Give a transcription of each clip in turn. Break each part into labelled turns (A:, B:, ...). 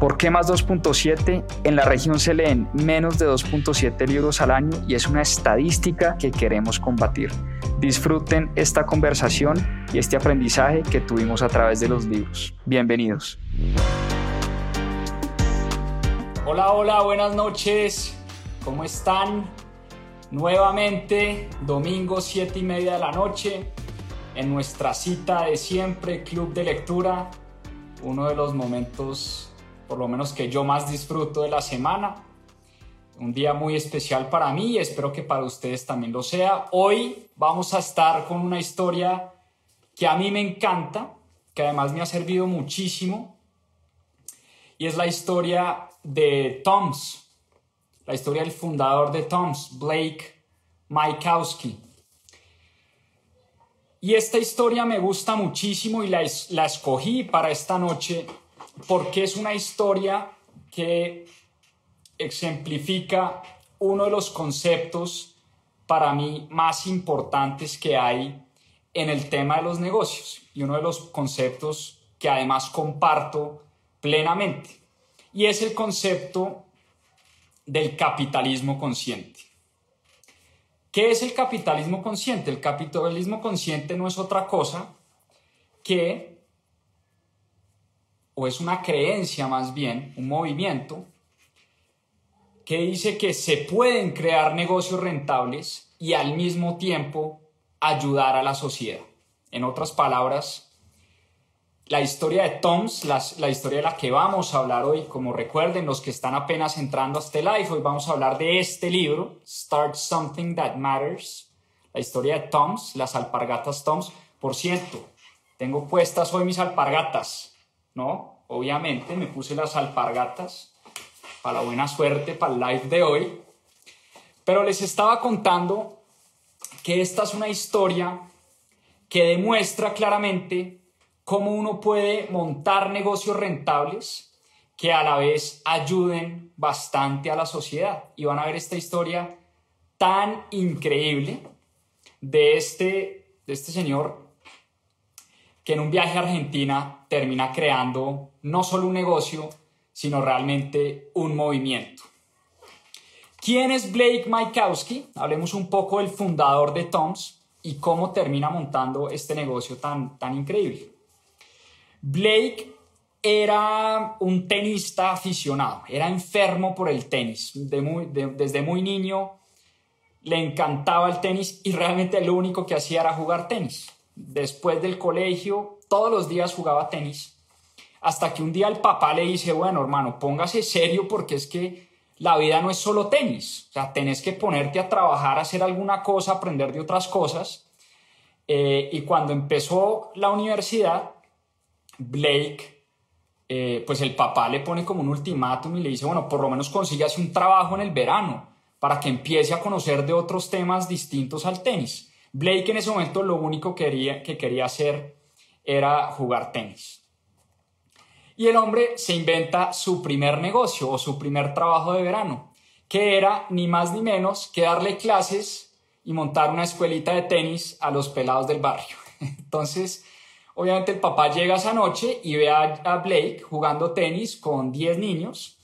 A: ¿Por qué más 2.7? En la región se leen menos de 2.7 libros al año y es una estadística que queremos combatir. Disfruten esta conversación y este aprendizaje que tuvimos a través de los libros. Bienvenidos. Hola, hola, buenas noches. ¿Cómo están? Nuevamente, domingo 7 y media de la noche, en nuestra cita de siempre, Club de Lectura, uno de los momentos por lo menos que yo más disfruto de la semana. Un día muy especial para mí y espero que para ustedes también lo sea. Hoy vamos a estar con una historia que a mí me encanta, que además me ha servido muchísimo, y es la historia de Toms, la historia del fundador de Toms, Blake Mykowski. Y esta historia me gusta muchísimo y la, la escogí para esta noche porque es una historia que ejemplifica uno de los conceptos para mí más importantes que hay en el tema de los negocios y uno de los conceptos que además comparto plenamente y es el concepto del capitalismo consciente. ¿Qué es el capitalismo consciente? El capitalismo consciente no es otra cosa que o es una creencia más bien, un movimiento, que dice que se pueden crear negocios rentables y al mismo tiempo ayudar a la sociedad. En otras palabras, la historia de Toms, la, la, historia de la que vamos a hablar hoy, como recuerden los que están apenas entrando a este live, hoy vamos a hablar de este libro, Start Something That Matters, la historia de Toms, las alpargatas Toms. Por cierto, tengo puestas hoy mis alpargatas. ¿No? Obviamente me puse las alpargatas para la buena suerte, para el live de hoy. Pero les estaba contando que esta es una historia que demuestra claramente cómo uno puede montar negocios rentables que a la vez ayuden bastante a la sociedad. Y van a ver esta historia tan increíble de este, de este señor que en un viaje a Argentina termina creando no solo un negocio, sino realmente un movimiento. ¿Quién es Blake Mykowski? Hablemos un poco del fundador de Toms y cómo termina montando este negocio tan, tan increíble. Blake era un tenista aficionado, era enfermo por el tenis. desde muy niño le encantaba el tenis y realmente lo único que hacía era jugar tenis después del colegio, todos los días jugaba tenis, hasta que un día el papá le dice, bueno, hermano, póngase serio porque es que la vida no es solo tenis, o sea, tenés que ponerte a trabajar, hacer alguna cosa, aprender de otras cosas. Eh, y cuando empezó la universidad, Blake, eh, pues el papá le pone como un ultimátum y le dice, bueno, por lo menos consígase un trabajo en el verano para que empiece a conocer de otros temas distintos al tenis. Blake en ese momento lo único que quería, que quería hacer era jugar tenis. Y el hombre se inventa su primer negocio o su primer trabajo de verano, que era ni más ni menos que darle clases y montar una escuelita de tenis a los pelados del barrio. Entonces, obviamente el papá llega esa noche y ve a, Blake jugando tenis con 10 niños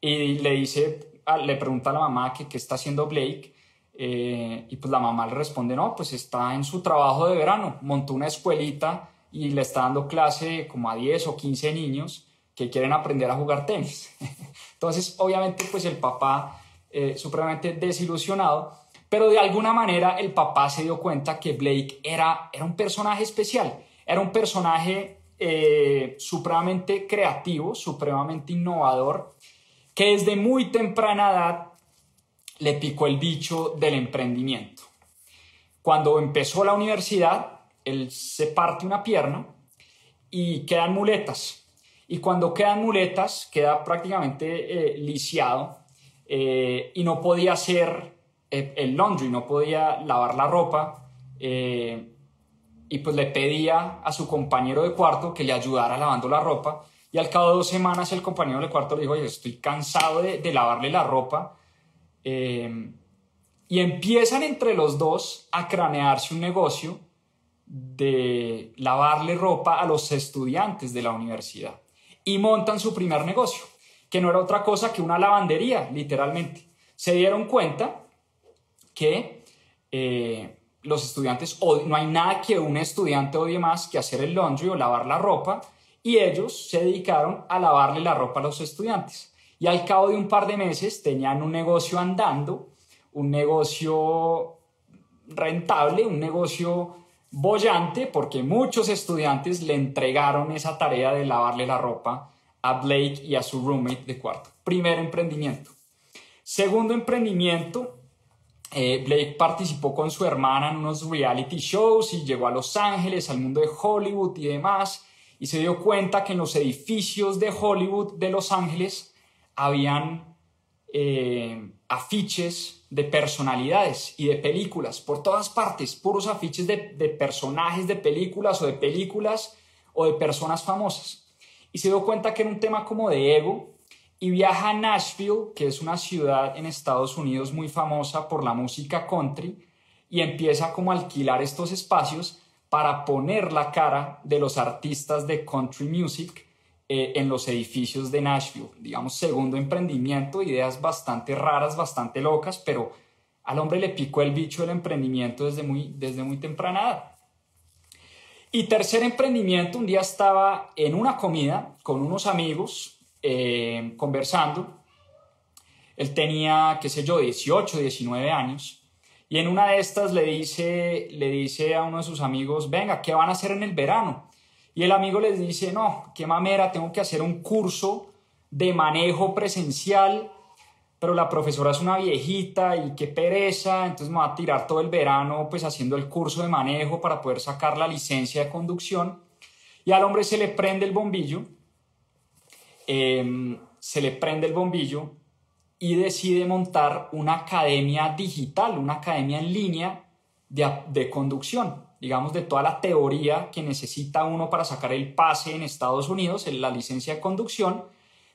A: y le dice, le pregunta a la mamá que qué está haciendo Blake eh, y pues la mamá le responde, no, pues está en su trabajo de verano, montó una escuelita y le está dando clase como a 10 o 15 niños que quieren aprender a jugar tenis. Entonces, obviamente, pues el papá, eh, supremamente desilusionado, pero de alguna manera el papá se dio cuenta que Blake era, era un personaje especial, era un personaje eh, supremamente creativo, supremamente innovador, que desde muy temprana edad le picó el bicho del emprendimiento. Cuando empezó la universidad, él se parte una pierna y quedan muletas. Y cuando quedan muletas, queda prácticamente eh, lisiado eh, y no podía hacer eh, el laundry, no podía lavar la ropa. y pues le pedía a su compañero de cuarto que le ayudara lavando la ropa. Y al cabo de dos semanas el compañero de cuarto le dijo, oye, estoy cansado de, de lavarle la ropa. Y empiezan entre los dos a cranearse un negocio de lavarle ropa a los estudiantes de la universidad y montan su primer negocio, que no era otra cosa que una lavandería, literalmente. Se dieron cuenta que eh, los estudiantes, no hay nada que un estudiante odie más que hacer el laundry o lavar la ropa, y ellos se dedicaron a lavarle la ropa a los estudiantes. Y al cabo de un par de meses tenían un negocio andando, un negocio rentable, un negocio bollante porque muchos estudiantes le entregaron esa tarea de lavarle la ropa a Blake y a su roommate de cuarto. Primer emprendimiento. Segundo emprendimiento, eh, Blake participó con su hermana en unos reality shows y llegó a Los Ángeles, al mundo de Hollywood y demás, y se dio cuenta que en los edificios de Hollywood de Los Ángeles habían eh, afiches de personalidades y de películas por todas partes, puros afiches de, personajes de películas o de películas o de personas famosas. Y se dio cuenta que era un tema como de ego y viaja a Nashville, que es una ciudad en Estados Unidos muy famosa por la música country, y empieza como a alquilar estos espacios para poner la cara de los artistas de country music eh, en los edificios de Nashville. Digamos, segundo emprendimiento, ideas bastante raras, bastante locas, pero al hombre le picó el bicho del emprendimiento desde muy, desde muy temprana. Y tercer emprendimiento, un día estaba en una comida con unos amigos eh, conversando. Él tenía, qué sé yo, 18, 19 años. Y en una de estas le dice, le dice a uno de sus amigos, venga, ¿qué van a hacer en el verano? Y el amigo les dice, no, qué mamera, tengo que hacer un curso de manejo presencial, pero la profesora es una viejita y qué pereza, entonces me va a tirar todo el verano pues haciendo el curso de manejo para poder sacar la licencia de conducción. Y al hombre se le prende el bombillo, em, se le prende el bombillo y decide montar una academia digital, una academia en línea de, de conducción digamos, de toda la teoría que necesita uno para sacar el pase en Estados Unidos, en la licencia de conducción,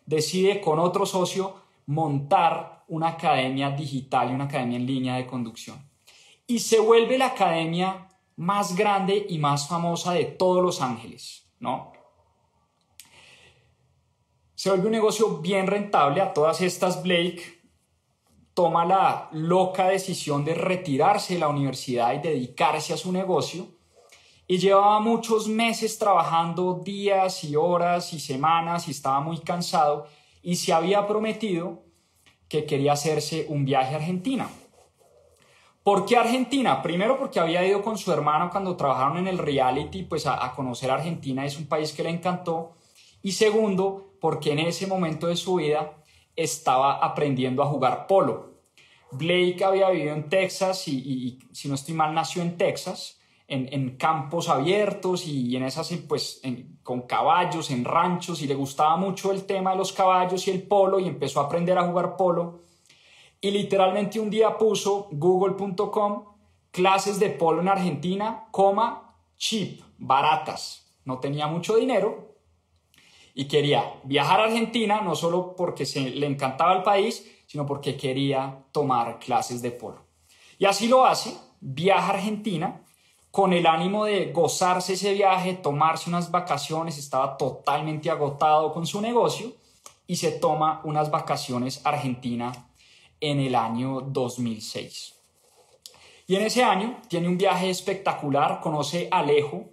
A: decide con otro socio montar una academia digital y una academia en línea de conducción. Y se vuelve la academia más grande y más famosa de todos Los Ángeles, ¿no? Se vuelve un negocio bien rentable. A todas estas, Blake toma la loca decisión de retirarse de la universidad y dedicarse a su negocio. Y llevaba muchos meses trabajando días y horas y semanas y estaba muy cansado y se había prometido que quería hacerse un viaje a Argentina. ¿Por qué Argentina? Primero porque había ido con su hermano cuando trabajaron en el reality, pues a, a conocer Argentina, es un país que le encantó. Y segundo, porque en ese momento de su vida estaba aprendiendo a jugar polo. Blake había vivido en Texas y, si no estoy mal, nació en Texas, en, campos abiertos y, en esas, pues, con caballos, en ranchos, y le gustaba mucho el tema de los caballos y el polo y empezó a aprender a jugar polo. Y literalmente un día puso google.com clases de polo en Argentina, coma, cheap, baratas. No tenía mucho dinero, y quería viajar a Argentina, no solo porque se, le encantaba el país, sino porque quería tomar clases de polo. Y así lo hace, viaja a Argentina con el ánimo de gozarse ese viaje, tomarse unas vacaciones, estaba totalmente agotado con su negocio y se toma unas vacaciones a Argentina en el año 2006. Y en ese año tiene un viaje espectacular, conoce a Alejo,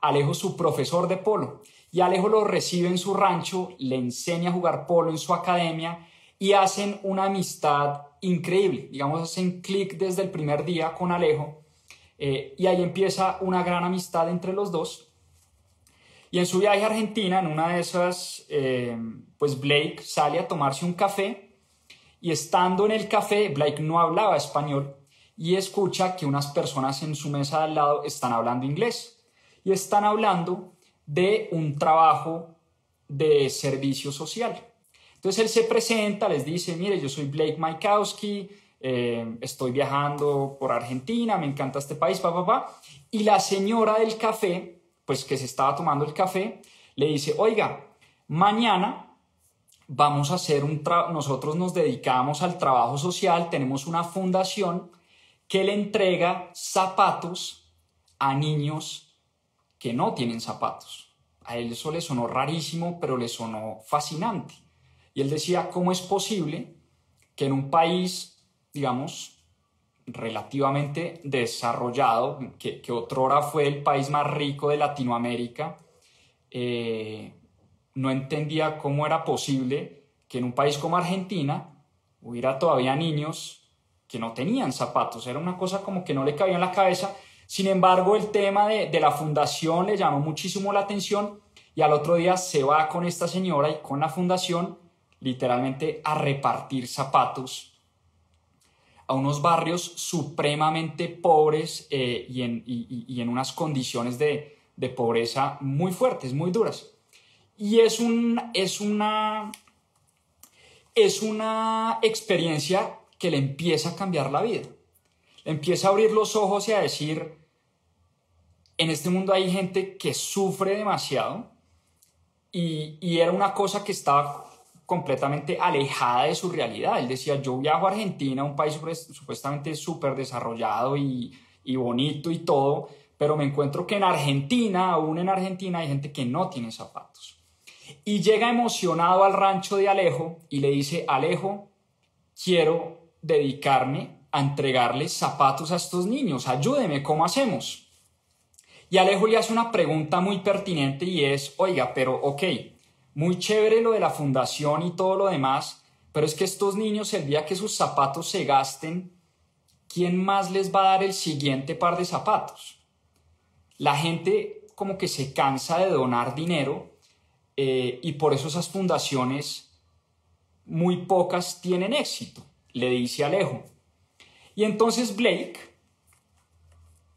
A: Alejo su profesor de polo, y Alejo lo recibe en su rancho, le enseña a jugar polo en su academia y hacen una amistad increíble. Digamos, hacen clic desde el primer día con Alejo eh, y ahí empieza una gran amistad entre los dos. Y en su viaje a Argentina, en una de esas, eh, pues Blake sale a tomarse un café y estando en el café, Blake no hablaba español y escucha que unas personas en su mesa de al lado están hablando inglés y están hablando de un trabajo de servicio social. Entonces él se presenta, les dice, mire, yo soy Blake Maikowski, eh, estoy viajando por Argentina, me encanta este país, papá, papá. Y la señora del café, pues que se estaba tomando el café, le dice, oiga, mañana vamos a hacer un trabajo, nosotros nos dedicamos al trabajo social, tenemos una fundación que le entrega zapatos a niños que no tienen zapatos. A él eso le sonó rarísimo, pero le sonó fascinante. Y él decía, ¿cómo es posible que en un país, digamos, relativamente desarrollado, que, que otrora fue el país más rico de Latinoamérica, eh, no entendía cómo era posible que en un país como Argentina hubiera todavía niños que no tenían zapatos. Era una cosa como que no le cabía en la cabeza. Sin embargo, el tema de, de la fundación le llamó muchísimo la atención y al otro día se va con esta señora y con la fundación literalmente a repartir zapatos a unos barrios supremamente pobres eh, y, en, y, en, unas condiciones de, de, pobreza muy fuertes, muy duras. Y es, un, es, una, es una experiencia que le empieza a cambiar la vida. Le empieza a abrir los ojos y a decir, en este mundo hay gente que sufre demasiado y, era una cosa que estaba completamente alejada de su realidad. Él decía, yo viajo a Argentina, un país supuestamente súper desarrollado y, y bonito y todo, pero me encuentro que en Argentina, aún en Argentina, hay gente que no tiene zapatos. Y llega emocionado al rancho de Alejo y le dice, Alejo, quiero dedicarme a entregarle zapatos a estos niños, ayúdeme, ¿cómo hacemos? Y Alejo le hace una pregunta muy pertinente y es, oiga, pero ok, muy chévere lo de la fundación y todo lo demás, pero es que estos niños el día que sus zapatos se gasten, ¿quién más les va a dar el siguiente par de zapatos? La gente como que se cansa de donar dinero eh, y por eso esas fundaciones muy pocas tienen éxito, le dice Alejo. Y entonces Blake,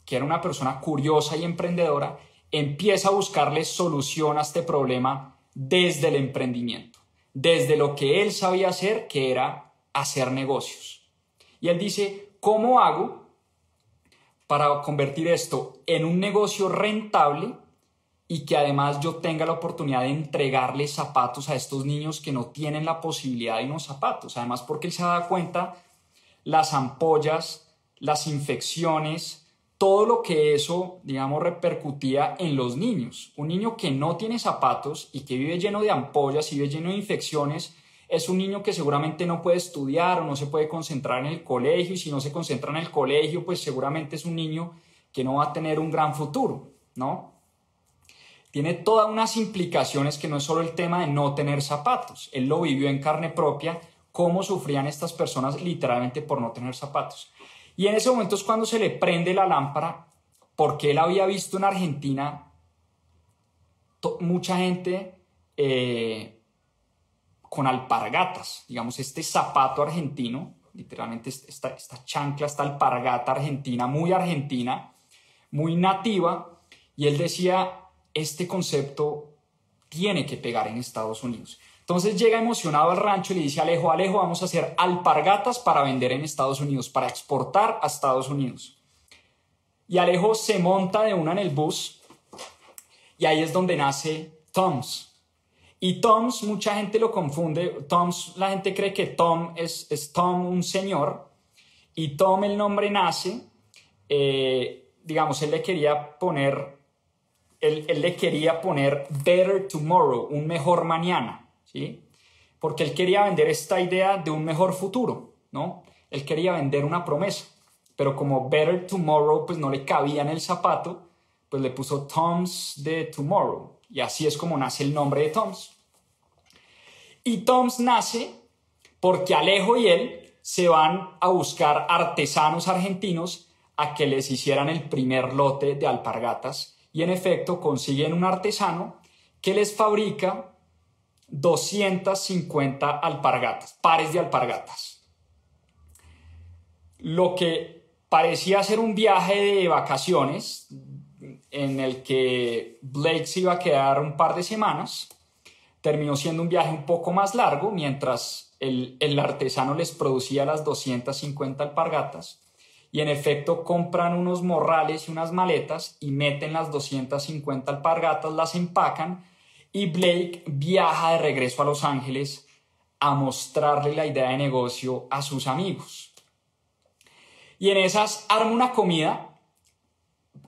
A: que era una persona curiosa y emprendedora, empieza a buscarle solución a este problema desde el emprendimiento, desde lo que él sabía hacer, que era hacer negocios. Y él dice, ¿cómo hago para convertir esto en un negocio rentable y que además yo tenga la oportunidad de entregarle zapatos a estos niños que no tienen la posibilidad de unos zapatos? Además, porque él se da cuenta las ampollas, las infecciones, todo lo que eso, digamos, repercutía en los niños. Un niño que no tiene zapatos y que vive lleno de ampollas y vive lleno de infecciones, es un niño que seguramente no puede estudiar o no se puede concentrar en el colegio y si no se concentra en el colegio, pues seguramente es un niño que no va a tener un gran futuro, ¿no? Tiene todas unas implicaciones que no es solo el tema de no tener zapatos. Él lo vivió en carne propia, cómo sufrían estas personas literalmente por no tener zapatos. Y en ese momento es cuando se le prende la lámpara, porque él había visto en Argentina mucha gente eh, con alpargatas, digamos, este zapato argentino, literalmente esta, esta chancla, esta alpargata argentina, muy argentina, muy nativa, y él decía, este concepto tiene que pegar en Estados Unidos. Entonces llega emocionado al rancho y le dice a Alejo, Alejo, vamos a hacer alpargatas para vender en Estados Unidos, para exportar a Estados Unidos. Y Alejo se monta de una en el bus y ahí es donde nace Toms. Y Toms, mucha gente lo confunde. Toms, la gente cree que Tom es, es Tom, un señor. Y Tom, el nombre nace eh, digamos, él le quería poner, él, él, le quería poner better tomorrow, un mejor mañana, ¿sí? Porque él quería vender esta idea de un mejor futuro, ¿no? Él quería vender una promesa, pero como better tomorrow pues no le cabía en el zapato, pues le puso Tom's de tomorrow, y así es como nace el nombre de Tom's. Y Tom's nace porque Alejo y él se van a buscar artesanos argentinos a que les hicieran el primer lote de alpargatas y en efecto consiguen un artesano que les fabrica 250 alpargatas, pares de alpargatas. Lo que parecía ser un viaje de vacaciones en el que Blake se iba a quedar un par de semanas, terminó siendo un viaje un poco más largo mientras el, artesano les producía las 250 alpargatas y en efecto compran unos morrales y unas maletas y meten las 250 alpargatas, las empacan y Blake viaja de regreso a Los Ángeles a mostrarle la idea de negocio a sus amigos. Y en esas arma una comida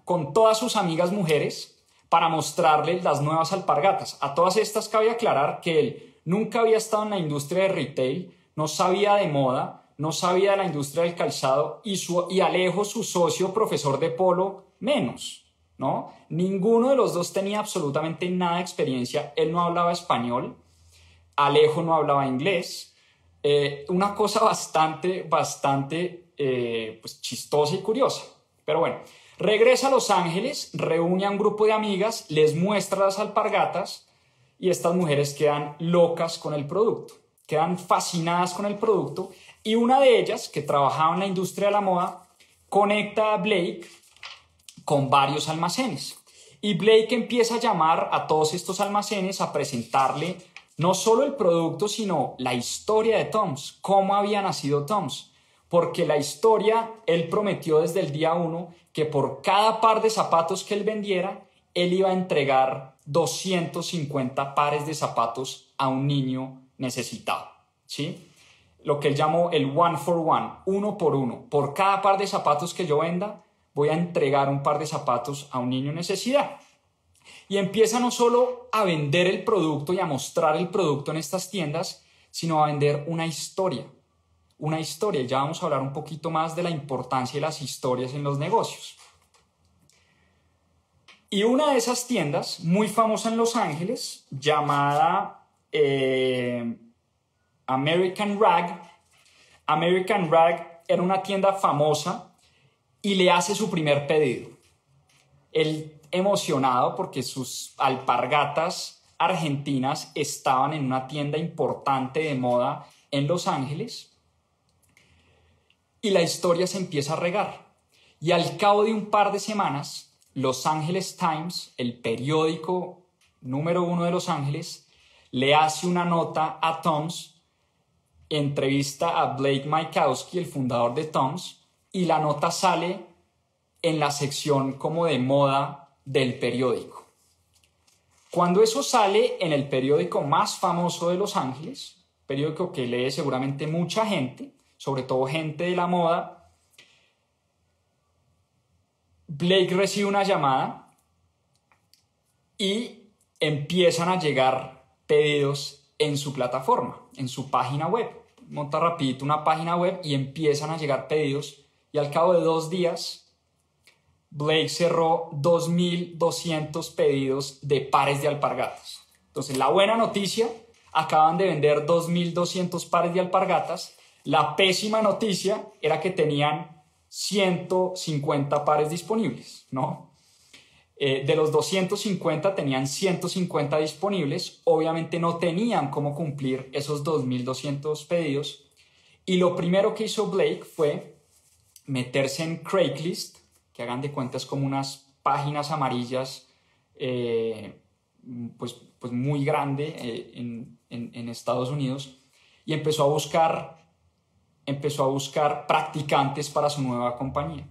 A: con todas sus amigas mujeres para mostrarles las nuevas alpargatas. A todas estas cabe aclarar que él nunca había estado en la industria de retail, no sabía de moda, no sabía de la industria del calzado y, su, y Alejo, su socio, profesor de polo, menos. ¿No? Ninguno de los dos tenía absolutamente nada de experiencia. Él no hablaba español, Alejo no hablaba inglés. Eh, una cosa bastante, bastante eh, pues, chistosa y curiosa. Pero bueno, Regresa a Los Ángeles, reúne a un grupo de amigas, les muestra las alpargatas y estas mujeres quedan locas con el producto, quedan fascinadas con el producto y una de ellas, que trabajaba en la industria de la moda, conecta a Blake con varios almacenes. Y Blake empieza a llamar a todos estos almacenes a presentarle no solo el producto, sino la historia de Toms, cómo había nacido Toms. Porque la historia, él prometió desde el día uno que por cada par de zapatos que él vendiera, él iba a entregar 250 pares de zapatos a un niño necesitado, ¿sí? Lo que él llamó el one for one, uno por uno. Por cada par de zapatos que yo venda, voy a entregar un par de zapatos a un niño en necesidad. Y empieza no solo a vender el producto y a mostrar el producto en estas tiendas, sino a vender una historia una historia. Ya vamos a hablar un poquito más de la importancia de las historias en los negocios. Y una de esas tiendas, muy famosa en Los Ángeles, llamada eh, American Rag, American Rag era una tienda famosa y le hace su primer pedido. Él emocionado porque sus alpargatas argentinas estaban en una tienda importante de moda en Los Ángeles y la historia se empieza a regar. Y al cabo de un par de semanas, Los Angeles Times, el periódico número uno de Los Ángeles, le hace una nota a Toms, entrevista a Blake Mykowski, el fundador de Toms, y la nota sale en la sección como de moda del periódico. Cuando eso sale en el periódico más famoso de Los Ángeles, periódico que lee seguramente mucha gente, sobre todo gente de la moda, Blake recibe una llamada y empiezan a llegar pedidos en su plataforma, en su página web. Monta rapidito una página web y empiezan a llegar pedidos al cabo de dos días Blake cerró 2.200 pedidos de pares de alpargatas. Entonces la buena noticia, acaban de vender 2.200 pares de alpargatas la pésima noticia era que tenían 150 pares disponibles, ¿no? Eh, de los 250 tenían 150 disponibles, obviamente no tenían cómo cumplir esos 2.200 pedidos y lo primero que hizo Blake fue meterse en Craigslist, que hagan de cuentas como unas páginas amarillas eh, pues, pues muy grande eh, en, en Estados Unidos y empezó a buscar empezó a buscar practicantes para su nueva compañía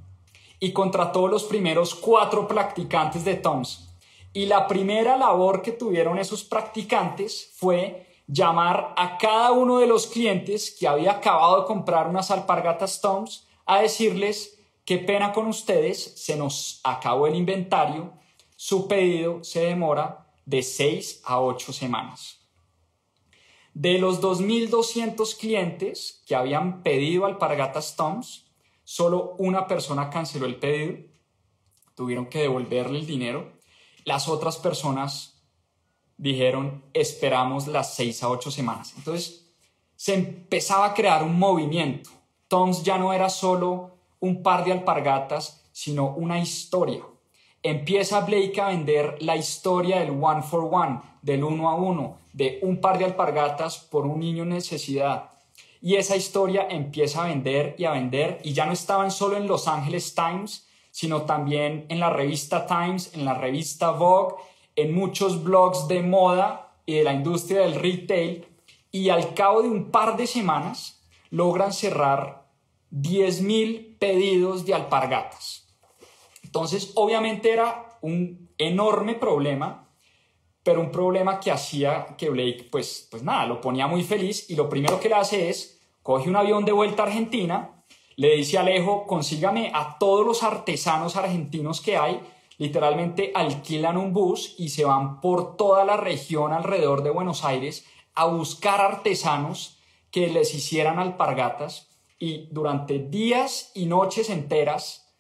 A: y contrató los primeros cuatro practicantes de Toms. Y la primera labor que tuvieron esos practicantes fue llamar a cada uno de los clientes que había acabado de comprar unas alpargatas Toms a decirles qué pena con ustedes, se nos acabó el inventario, su pedido se demora de 6 a 8 semanas. De los 2.200 clientes que habían pedido alpargatas Toms, solo una persona canceló el pedido, tuvieron que devolverle el dinero. Las otras personas dijeron, esperamos las 6 a 8 semanas. Entonces, se empezaba a crear un movimiento. Toms ya no era solo un par de alpargatas, sino una historia. Empieza Blake a vender la historia del one for one, del uno a uno, de un par de alpargatas por un niño en necesidad. Y esa historia empieza a vender y a vender y ya no estaban solo en Los Angeles Times, sino también en la revista Times, en la revista Vogue, en muchos blogs de moda y de la industria del retail. Y al cabo de un par de semanas logran cerrar 10.000 pedidos de alpargatas. Entonces, obviamente era un enorme problema, pero un problema que hacía que Blake, pues, pues nada, lo ponía muy feliz y lo primero que le hace es, coge un avión de vuelta a Argentina, le dice a Alejo, consígame a todos los artesanos argentinos que hay, literalmente alquilan un bus y se van por toda la región alrededor de Buenos Aires a buscar artesanos que les hicieran alpargatas y durante días y noches enteras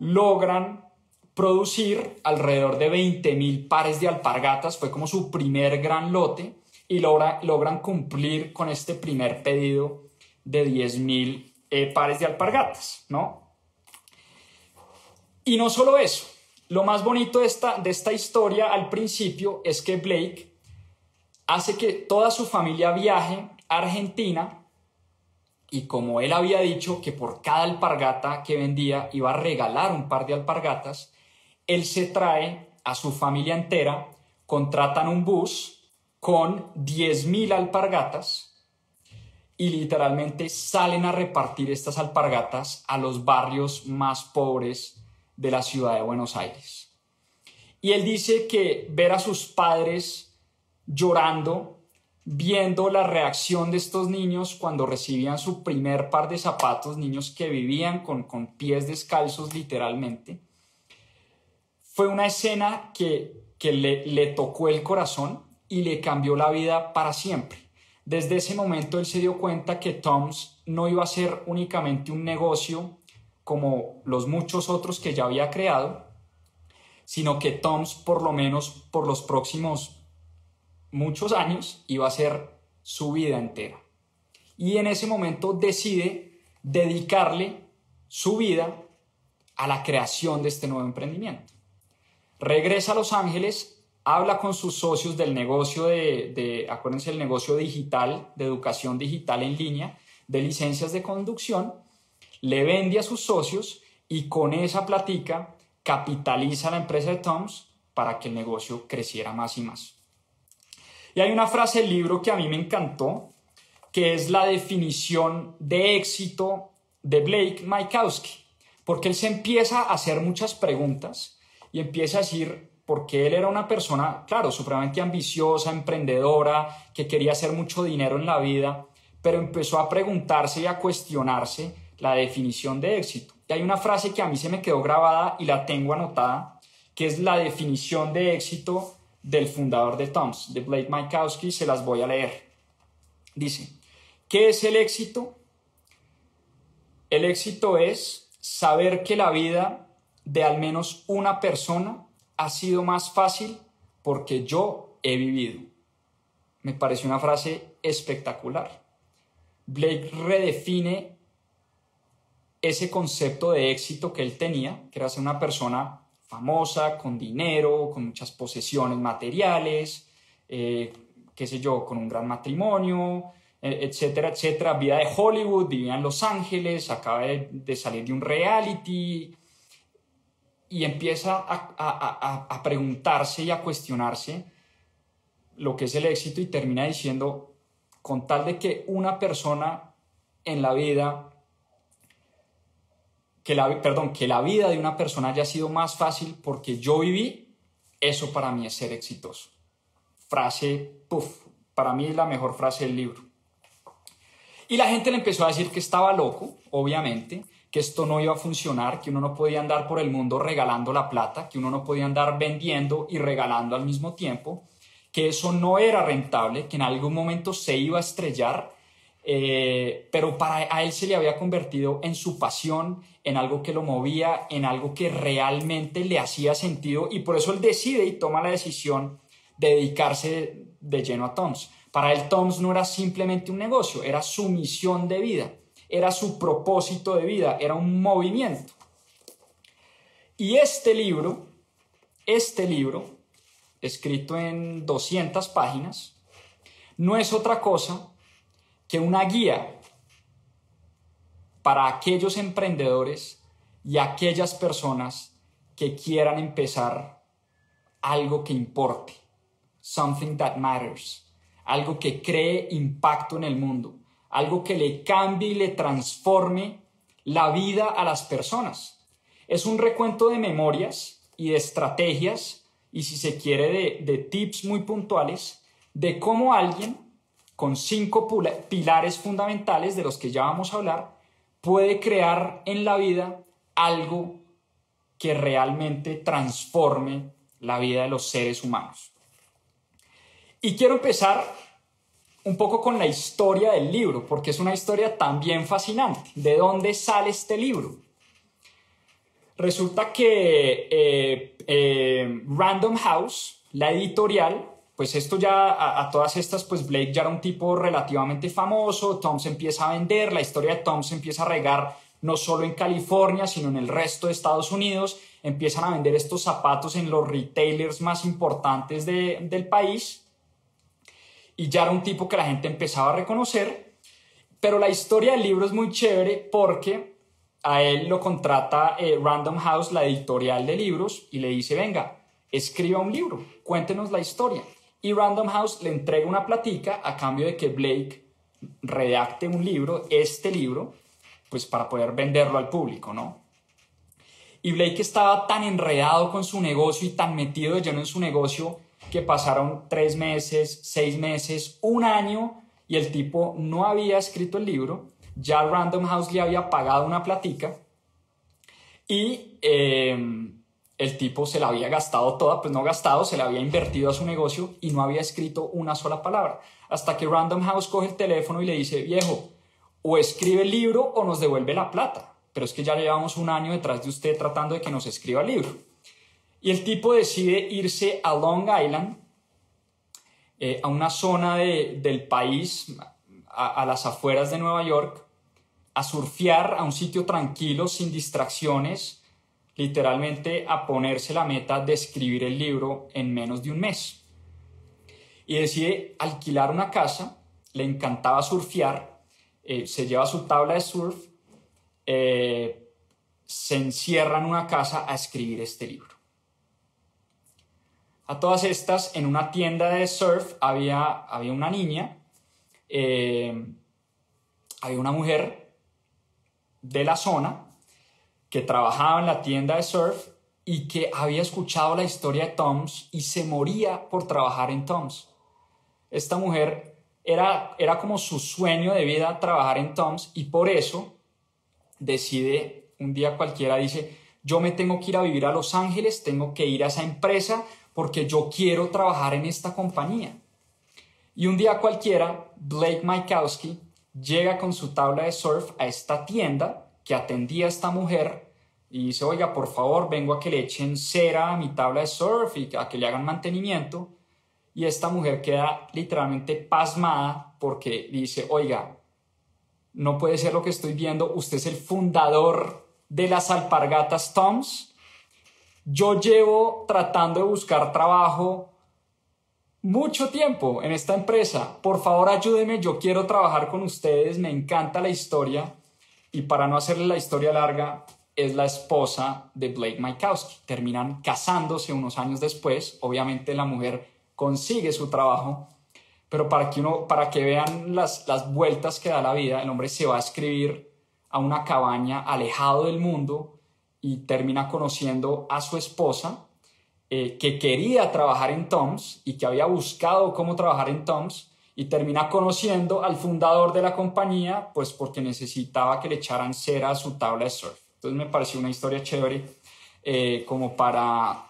A: logran producir alrededor de 20.000 pares de alpargatas, fue como su primer gran lote, y logran cumplir con este primer pedido de 10.000 eh, pares de alpargatas, ¿no? Y no solo eso, lo más bonito de esta, de esta historia al principio es que Blake hace que toda su familia viaje Argentina y como él había dicho que por cada alpargata que vendía iba a regalar un par de alpargatas, él se trae a su familia entera, contratan un bus con 10.000 alpargatas y literalmente salen a repartir estas alpargatas a los barrios más pobres de la ciudad de Buenos Aires. Y él dice que ver a sus padres llorando viendo la reacción de estos niños cuando recibían su primer par de zapatos, niños que vivían con, pies descalzos literalmente. Fue una escena que, le, le tocó el corazón y le cambió la vida para siempre. Desde ese momento él se dio cuenta que Toms no iba a ser únicamente un negocio como los muchos otros que ya había creado, sino que Toms por lo menos por los próximos muchos años iba a ser su vida entera. Y en ese momento decide dedicarle su vida a la creación de este nuevo emprendimiento. Regresa a Los Ángeles, habla con sus socios del negocio de, de acuérdense, el negocio digital, de educación digital en línea, de licencias de conducción, le vende a sus socios y con esa platica capitaliza la empresa de Toms para que el negocio creciera más y más. Y hay una frase del libro que a mí me encantó, que es la definición de éxito de Blake Mykowski, porque él se empieza a hacer muchas preguntas y empieza a decir por qué él era una persona, claro, supremamente ambiciosa, emprendedora, que quería hacer mucho dinero en la vida, pero empezó a preguntarse y a cuestionarse la definición de éxito. Y hay una frase que a mí se me quedó grabada y la tengo anotada, que es la definición de éxito del fundador de Toms, de Blake Mykowski, se las voy a leer. Dice, ¿qué es el éxito? El éxito es saber que la vida de al menos una persona ha sido más fácil porque yo he vivido. Me parece una frase espectacular. Blake redefine ese concepto de éxito que él tenía, que era ser una persona famosa, con dinero, con muchas posesiones materiales, eh, qué sé yo, con un gran matrimonio, eh, etcétera, etcétera. Vida de Hollywood, vivía en Los Ángeles, acaba de, salir de un reality y empieza a, a preguntarse y a cuestionarse lo que es el éxito y termina diciendo, con tal de que una persona en la vida que la, perdón, que la vida de una persona haya sido más fácil porque yo viví, eso para mí es ser exitoso. Frase, puff, para mí es la mejor frase del libro. Y la gente le empezó a decir que estaba loco, obviamente, que esto no iba a funcionar, que uno no podía andar por el mundo regalando la plata, que uno no podía andar vendiendo y regalando al mismo tiempo, que eso no era rentable, que en algún momento se iba a estrellar, eh, pero para a él se le había convertido en su pasión, en algo que lo movía, en algo que realmente le hacía sentido y por eso él decide y toma la decisión de dedicarse de lleno a Toms. Para él Toms no era simplemente un negocio, era su misión de vida era su propósito de vida, era un movimiento. Y este libro, este libro, escrito en 200 páginas, no es otra cosa que una guía para aquellos emprendedores y aquellas personas que quieran empezar algo que importe, something that matters, algo que cree impacto en el mundo, algo que le cambie y le transforme la vida a las personas. Es un recuento de memorias y de estrategias y si se quiere de, tips muy puntuales de cómo alguien con cinco pilares fundamentales de los que ya vamos a hablar puede crear en la vida algo que realmente transforme la vida de los seres humanos. Y quiero empezar un poco con la historia del libro, porque es una historia también fascinante. ¿De dónde sale este libro? Resulta que eh, eh, Random House, la editorial, pues esto ya a, todas estas, pues Blake ya era un tipo relativamente famoso, Tom se empieza a vender, la historia de Tom se empieza a regar no solo en California, sino en el resto de Estados Unidos, empiezan a vender estos zapatos en los retailers más importantes del país y ya era un tipo que la gente empezaba a reconocer. Pero la historia del libro es muy chévere porque a él lo contrata eh, Random House, la editorial de libros, y le dice, venga, escriba un libro, cuéntenos la historia. Y Random House le entrega una platica a cambio de que Blake redacte un libro, este libro, pues para poder venderlo al público, ¿no? Y Blake estaba tan enredado con su negocio y tan metido de lleno en su negocio que pasaron tres meses, seis meses, un año y el tipo no había escrito el libro, ya Random House le había pagado una platica y em, el tipo se la había gastado toda, pues no gastado, se la había invertido a su negocio y no había escrito una sola palabra. Hasta que Random House coge el teléfono y le dice, viejo, o escribe el libro o nos devuelve la plata. Pero es que ya llevamos un año detrás de usted tratando de que nos escriba el libro. Y el tipo decide irse a Long Island, eh, a una zona del país, a, las afueras de Nueva York, a surfear a un sitio tranquilo, sin distracciones, literalmente a ponerse la meta de escribir el libro en menos de un mes. Y decide alquilar una casa, le encantaba surfear, eh, se lleva su tabla de surf, eh, se encierra en una casa a escribir este libro. A todas estas, en una tienda de surf había, había una niña, eh, había una mujer de la zona que trabajaba en la tienda de surf y que había escuchado la historia de Toms y se moría por trabajar en Toms. Esta mujer era, era como su sueño de vida trabajar en Toms y por eso decide, un día cualquiera dice, yo me tengo que ir a vivir a Los Ángeles, tengo que ir a esa empresa porque yo quiero trabajar en esta compañía. Y un día cualquiera, Blake Mykowski llega con su tabla de surf a esta tienda que atendía a esta mujer y dice, oiga, por favor, vengo a que le echen cera a mi tabla de surf y a que le hagan mantenimiento. Y esta mujer queda literalmente pasmada porque dice, oiga, no puede ser lo que estoy viendo, usted es el fundador de las alpargatas Toms yo llevo tratando de buscar trabajo mucho tiempo en esta empresa. Por favor, ayúdeme, yo quiero trabajar con ustedes, me encanta la historia. Y para no hacerle la historia larga, es la esposa de Blake Mykowski. Terminan casándose unos años después. Obviamente la mujer consigue su trabajo, pero para que, uno, para que vean las, las vueltas que da la vida, el hombre se va a escribir a una cabaña alejado del mundo y termina conociendo a su esposa eh, que quería trabajar en Toms y que había buscado cómo trabajar en Toms y termina conociendo al fundador de la compañía, pues porque necesitaba que le echaran cera a su tabla de surf. Entonces me pareció una historia chévere eh, como para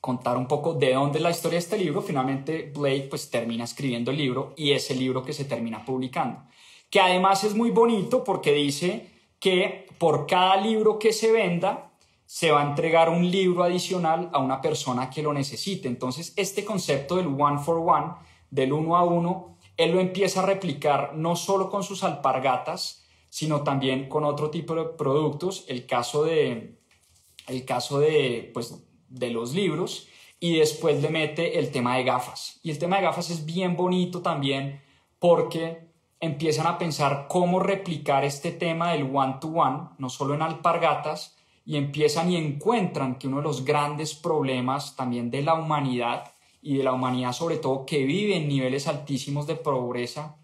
A: contar un poco de dónde es la historia de este libro. Finalmente Blake pues termina escribiendo el libro y es el libro que se termina publicando. Que además es muy bonito porque dice que por cada libro que se venda se va a entregar un libro adicional a una persona que lo necesite. Entonces este concepto del one for one del uno a uno, él lo empieza a replicar no solo con sus alpargatas, sino también con otro tipo de productos, el caso de, el caso de, pues, de los libros, y después le mete el tema de gafas. Y el tema de gafas es bien bonito también porque empiezan a pensar cómo replicar este tema del one-to-one, -one, no solo en alpargatas, y empiezan y encuentran que uno de los grandes problemas también de la humanidad y de la humanidad sobre todo que vive en niveles altísimos de pobreza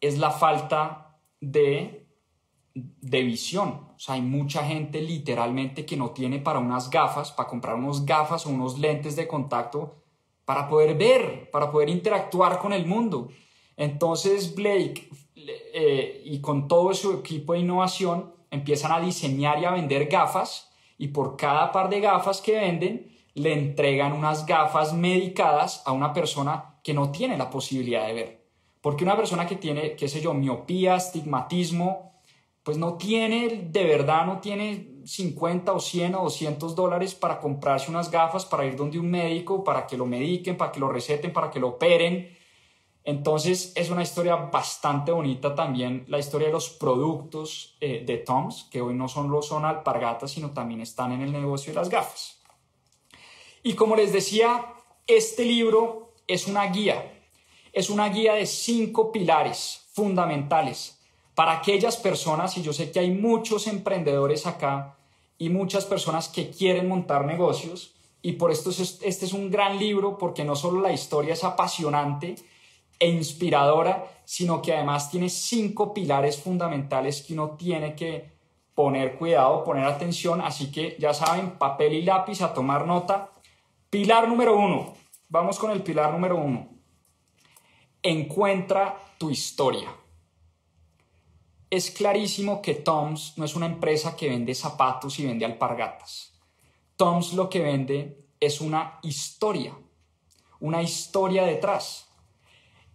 A: es la falta de, de visión. O sea, hay mucha gente literalmente que no tiene para unas gafas, para comprar unos gafas o unos lentes de contacto para poder ver, para poder interactuar con el mundo. Entonces Blake eh, y con todo su equipo de innovación empiezan a diseñar y a vender gafas y por cada par de gafas que venden le entregan unas gafas medicadas a una persona que no tiene la posibilidad de ver. Porque una persona que tiene, qué sé yo, miopía, estigmatismo, pues no tiene, de verdad no tiene 50 o 100 o 200 dólares para comprarse unas gafas, para ir donde un médico, para que lo mediquen, para que lo receten, para que lo operen. Entonces es una historia bastante bonita también, la historia de los productos eh, de Toms, que hoy no son, son alpargatas, sino también están en el negocio de las gafas. Y como les decía, este libro es una guía, es una guía de cinco pilares fundamentales para aquellas personas, y yo sé que hay muchos emprendedores acá y muchas personas que quieren montar negocios, y por esto este es un gran libro porque no solo la historia es apasionante e inspiradora, sino que además tiene cinco pilares fundamentales que uno tiene que poner cuidado, poner atención, así que ya saben, papel y lápiz a tomar nota Pilar número uno. Vamos con el pilar número uno. Encuentra tu historia. Es clarísimo que Toms no es una empresa que vende zapatos y vende alpargatas. Toms lo que vende es una historia, una historia detrás.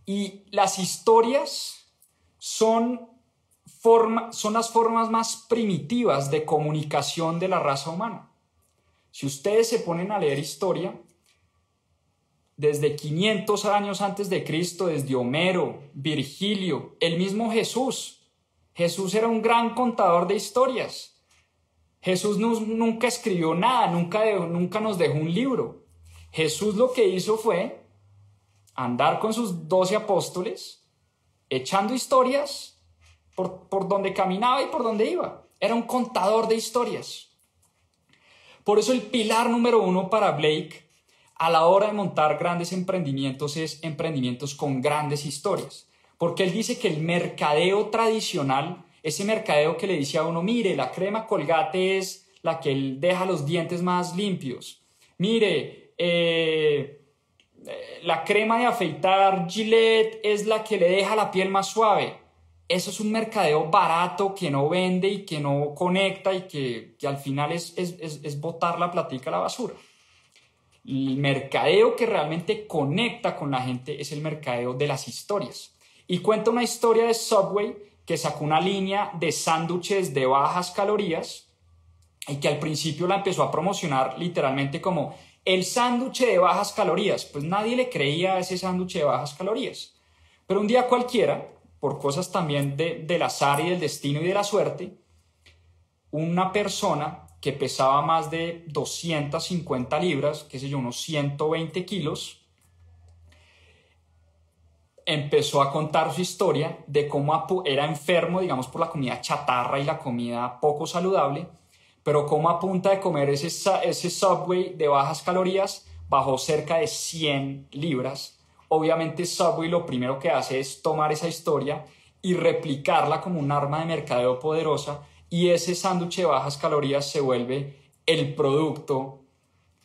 A: Y las historias son, son las formas más primitivas de comunicación de la raza humana. Si ustedes se ponen a leer historia, desde 500 años antes de Cristo, desde Homero, Virgilio, el mismo Jesús. Jesús era un gran contador de historias. Jesús nunca escribió nada, nunca, nunca nos dejó un libro. Jesús lo que hizo fue andar con sus doce apóstoles, echando historias por, por donde caminaba y por donde iba. Era un contador de historias. Por eso el pilar número uno para Blake a la hora de montar grandes emprendimientos es emprendimientos con grandes historias. Porque él dice que el mercadeo tradicional, ese mercadeo que le dice a uno, mire, la crema colgate es la que deja los dientes más limpios. Mire, eh, la crema de afeitar Gillette es la que le deja la piel más suave eso es un mercadeo barato que no vende y que no conecta y que, al final es, es, botar la platica a la basura. El mercadeo que realmente conecta con la gente es el mercadeo de las historias. Y cuenta una historia de Subway que sacó una línea de sándwiches de bajas calorías y que al principio la empezó a promocionar literalmente como el sándwich de bajas calorías. Pues nadie le creía a ese sándwich de bajas calorías. Pero un día cualquiera, por cosas también de, del azar y del destino y de la suerte, una persona que pesaba más de 250 libras, qué sé yo, unos 120 kilos, empezó a contar su historia de cómo era enfermo, digamos, por la comida chatarra y la comida poco saludable, pero cómo a punta de comer ese, ese subway de bajas calorías bajó cerca de 100 libras Obviamente Subway lo primero que hace es tomar esa historia y replicarla como un arma de mercadeo poderosa y ese sándwich de bajas calorías se vuelve el producto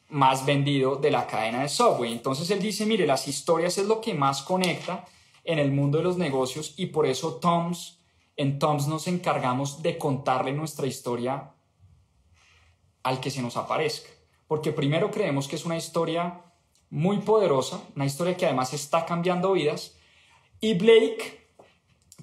A: más vendido de la cadena de Subway. Entonces él dice, mire, las historias es lo que más conecta en el mundo de los negocios y por eso Toms, en Toms nos encargamos de contarle nuestra historia al que se nos aparezca. Porque primero creemos que es una historia muy poderosa, una historia que además está cambiando vidas. Y Blake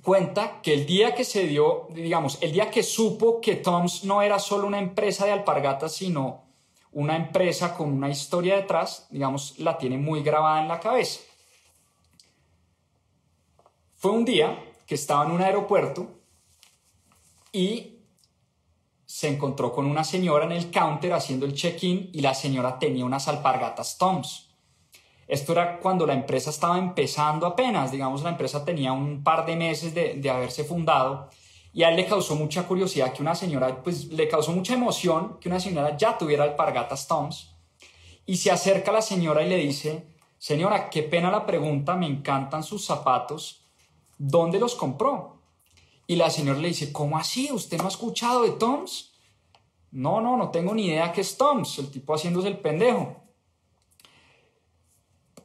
A: cuenta que el día que se dio, digamos, el día que supo que Toms no era solo una empresa de alpargatas, sino una empresa con una historia detrás, digamos, la tiene muy grabada en la cabeza. Fue un día que estaba en un aeropuerto y se encontró con una señora en el counter haciendo el check-in y la señora tenía unas alpargatas Toms. Esto era cuando la empresa estaba empezando apenas, digamos, la empresa tenía un par de meses de, haberse fundado y a él le causó mucha curiosidad que una señora, pues le causó mucha emoción que una señora ya tuviera alpargatas Toms y se acerca a la señora y le dice, señora, qué pena la pregunta, me encantan sus zapatos, ¿dónde los compró? Y la señora le dice, ¿cómo así? ¿Usted no ha escuchado de Toms? No, no, no tengo ni idea qué es Toms, el tipo haciéndose el pendejo.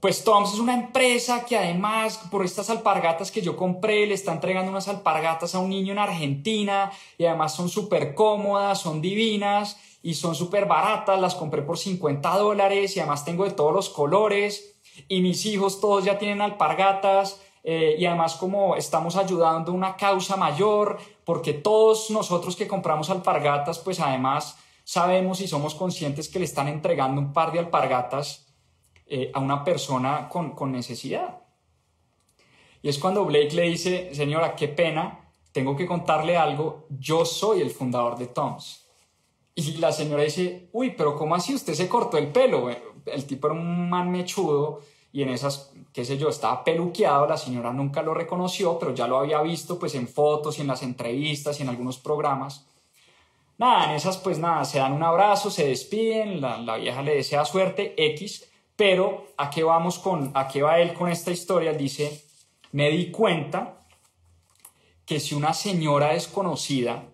A: Pues Toms es una empresa que además por estas alpargatas que yo compré le está entregando unas alpargatas a un niño en Argentina y además son súper cómodas, son divinas y son súper baratas, las compré por 50 dólares y además tengo de todos los colores. Y mis hijos todos ya tienen alpargatas eh, y además como estamos ayudando una causa mayor, porque todos nosotros que compramos alpargatas, pues además sabemos y somos conscientes que le están entregando un par de alpargatas eh, a una persona con, con necesidad. Y es cuando Blake le dice, señora, qué pena, tengo que contarle algo, yo soy el fundador de Toms. Y la señora dice, uy, pero ¿cómo así? Usted se cortó el pelo. El tipo era un man mechudo y en esas, qué sé yo, estaba peluqueado, la señora nunca lo reconoció, pero ya lo había visto pues en fotos y en las entrevistas y en algunos programas. Nada, en esas pues nada, se dan un abrazo, se despiden, la, la vieja le desea suerte, X, pero ¿a qué vamos con, a qué va él con esta historia? dice, me di cuenta que si una señora desconocida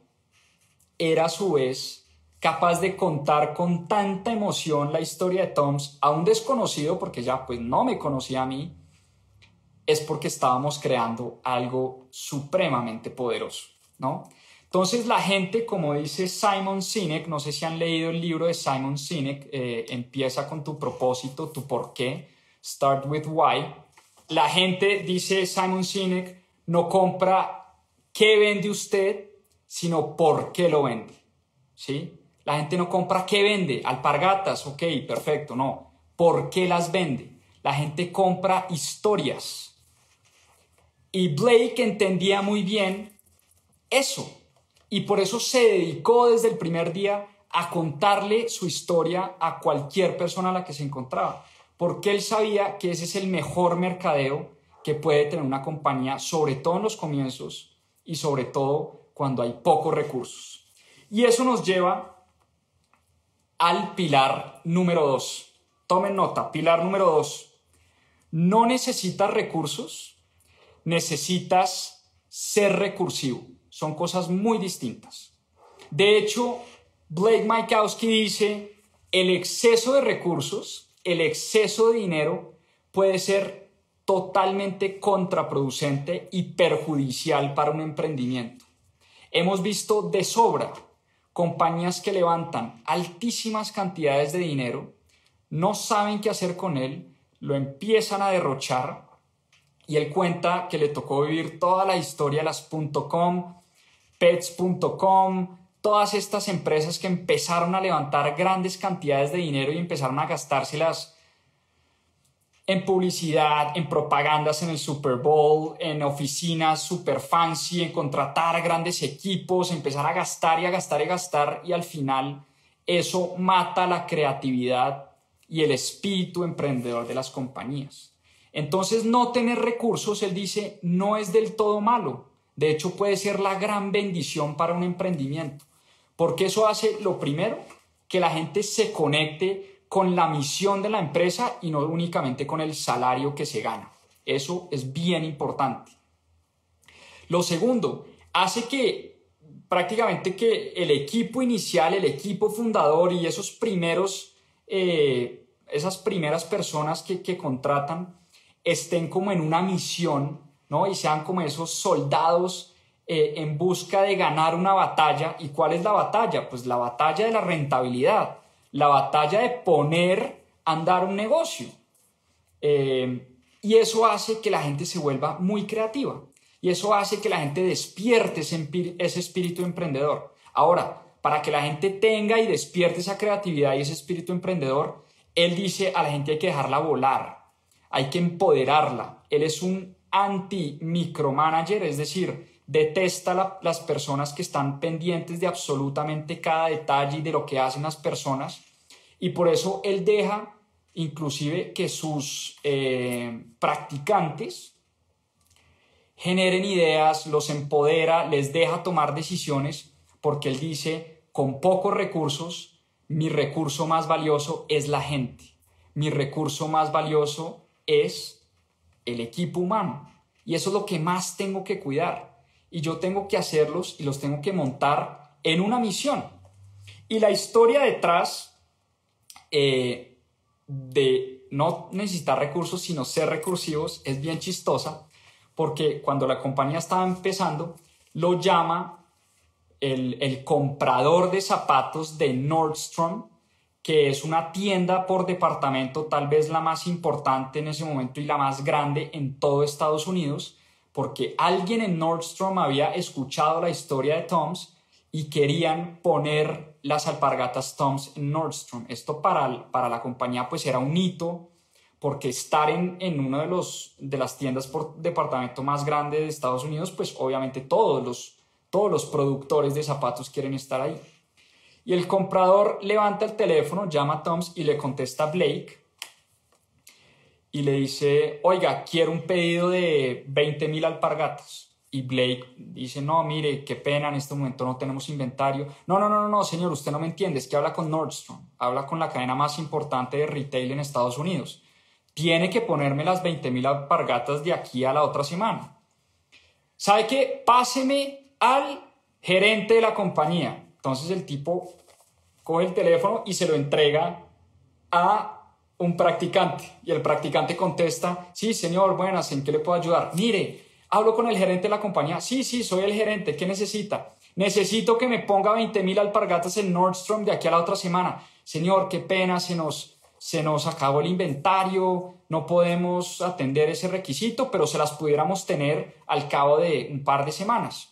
A: era a su vez capaz de contar con tanta emoción la historia de Toms a un desconocido, porque ya pues no me conocía a mí, es porque estábamos creando algo supremamente poderoso, ¿no? Entonces la gente, como dice Simon Sinek, no sé si han leído el libro de Simon Sinek, eh, empieza con tu propósito, tu por qué, start with why. La gente, dice Simon Sinek, no compra qué vende usted, sino por qué lo vende, ¿sí? La gente no compra qué vende, alpargatas, ok, perfecto, no. ¿Por qué las vende? La gente compra historias. Y Blake entendía muy bien eso. Y por eso se dedicó desde el primer día a contarle su historia a cualquier persona a la que se encontraba. Porque él sabía que ese es el mejor mercadeo que puede tener una compañía, sobre todo en los comienzos y sobre todo cuando hay pocos recursos. Y eso nos lleva al pilar número dos. Tomen nota, pilar número dos. No necesitas recursos, necesitas ser recursivo. Son cosas muy distintas. De hecho, Blake Mykowski dice, el exceso de recursos, el exceso de dinero puede ser totalmente contraproducente y perjudicial para un emprendimiento. Hemos visto de sobra compañías que levantan altísimas cantidades de dinero, no saben qué hacer con él, lo empiezan a derrochar y él cuenta que le tocó vivir toda la historia de las .com, pets.com, todas estas empresas que empezaron a levantar grandes cantidades de dinero y empezaron a gastárselas en publicidad, en propagandas en el Super Bowl, en oficinas super fancy, en contratar grandes equipos, empezar a gastar y a gastar y a gastar y al final eso mata la creatividad y el espíritu emprendedor de las compañías. Entonces no tener recursos, él dice, no es del todo malo. De hecho puede ser la gran bendición para un emprendimiento, porque eso hace lo primero, que la gente se conecte con la misión de la empresa y no únicamente con el salario que se gana. Eso es bien importante. Lo segundo, hace que prácticamente que el equipo inicial, el equipo fundador y esos primeros, eh, esas primeras personas que, que contratan estén como en una misión ¿no? Y sean como esos soldados eh, en busca de ganar una batalla. ¿Y cuál es la batalla? Pues la batalla de la rentabilidad, la batalla de poner a andar un negocio. Eh, y eso hace que la gente se vuelva muy creativa. Y eso hace que la gente despierte ese, ese espíritu emprendedor. Ahora, para que la gente tenga y despierte esa creatividad y ese espíritu emprendedor, él dice a la gente hay que dejarla volar, hay que empoderarla. Él es un anti-micromanager, es decir, detesta las personas que están pendientes de absolutamente cada detalle de lo que hacen las personas. Y por eso él deja inclusive que sus eh, practicantes generen ideas, los empodera, les deja tomar decisiones, porque él dice, con pocos recursos, mi recurso más valioso es la gente, mi recurso más valioso es el equipo humano, y eso es lo que más tengo que cuidar, y yo tengo que hacerlos y los tengo que montar en una misión. Y la historia detrás eh, de no necesitar recursos, sino ser recursivos, es bien chistosa, porque cuando la compañía estaba empezando, lo llama el, comprador de zapatos de Nordstrom, que es una tienda por departamento, tal vez la más importante en ese momento y la más grande en todo Estados Unidos, porque alguien en Nordstrom había escuchado la historia de Toms y querían poner las alpargatas Toms en Nordstrom. Esto para, para la compañía pues era un hito porque estar en, en una de, los, de las tiendas por departamento más grande de Estados Unidos, pues obviamente todos los, todos los productores de zapatos quieren estar ahí. Y el comprador levanta el teléfono, llama a Toms y le contesta a Blake y le dice, oiga, quiero un pedido de 20 mil alpargatas. Y Blake dice, no, mire, qué pena, en este momento no tenemos inventario. No, no, no, no, señor, usted no me entiende, es que habla con Nordstrom, habla con la cadena más importante de retail en Estados Unidos tiene que ponerme las 20 mil alpargatas de aquí a la otra semana. ¿Sabe qué? Páseme al gerente de la compañía. Entonces el tipo coge el teléfono y se lo entrega a un practicante. Y el practicante contesta, sí, señor, buenas, ¿en qué le puedo ayudar? Mire, hablo con el gerente de la compañía. Sí, sí, soy el gerente. ¿Qué necesita? Necesito que me ponga 20 mil alpargatas en Nordstrom de aquí a la otra semana. Señor, qué pena, se nos se nos acabó el inventario, no podemos atender ese requisito, pero se las pudiéramos tener al cabo de un par de semanas.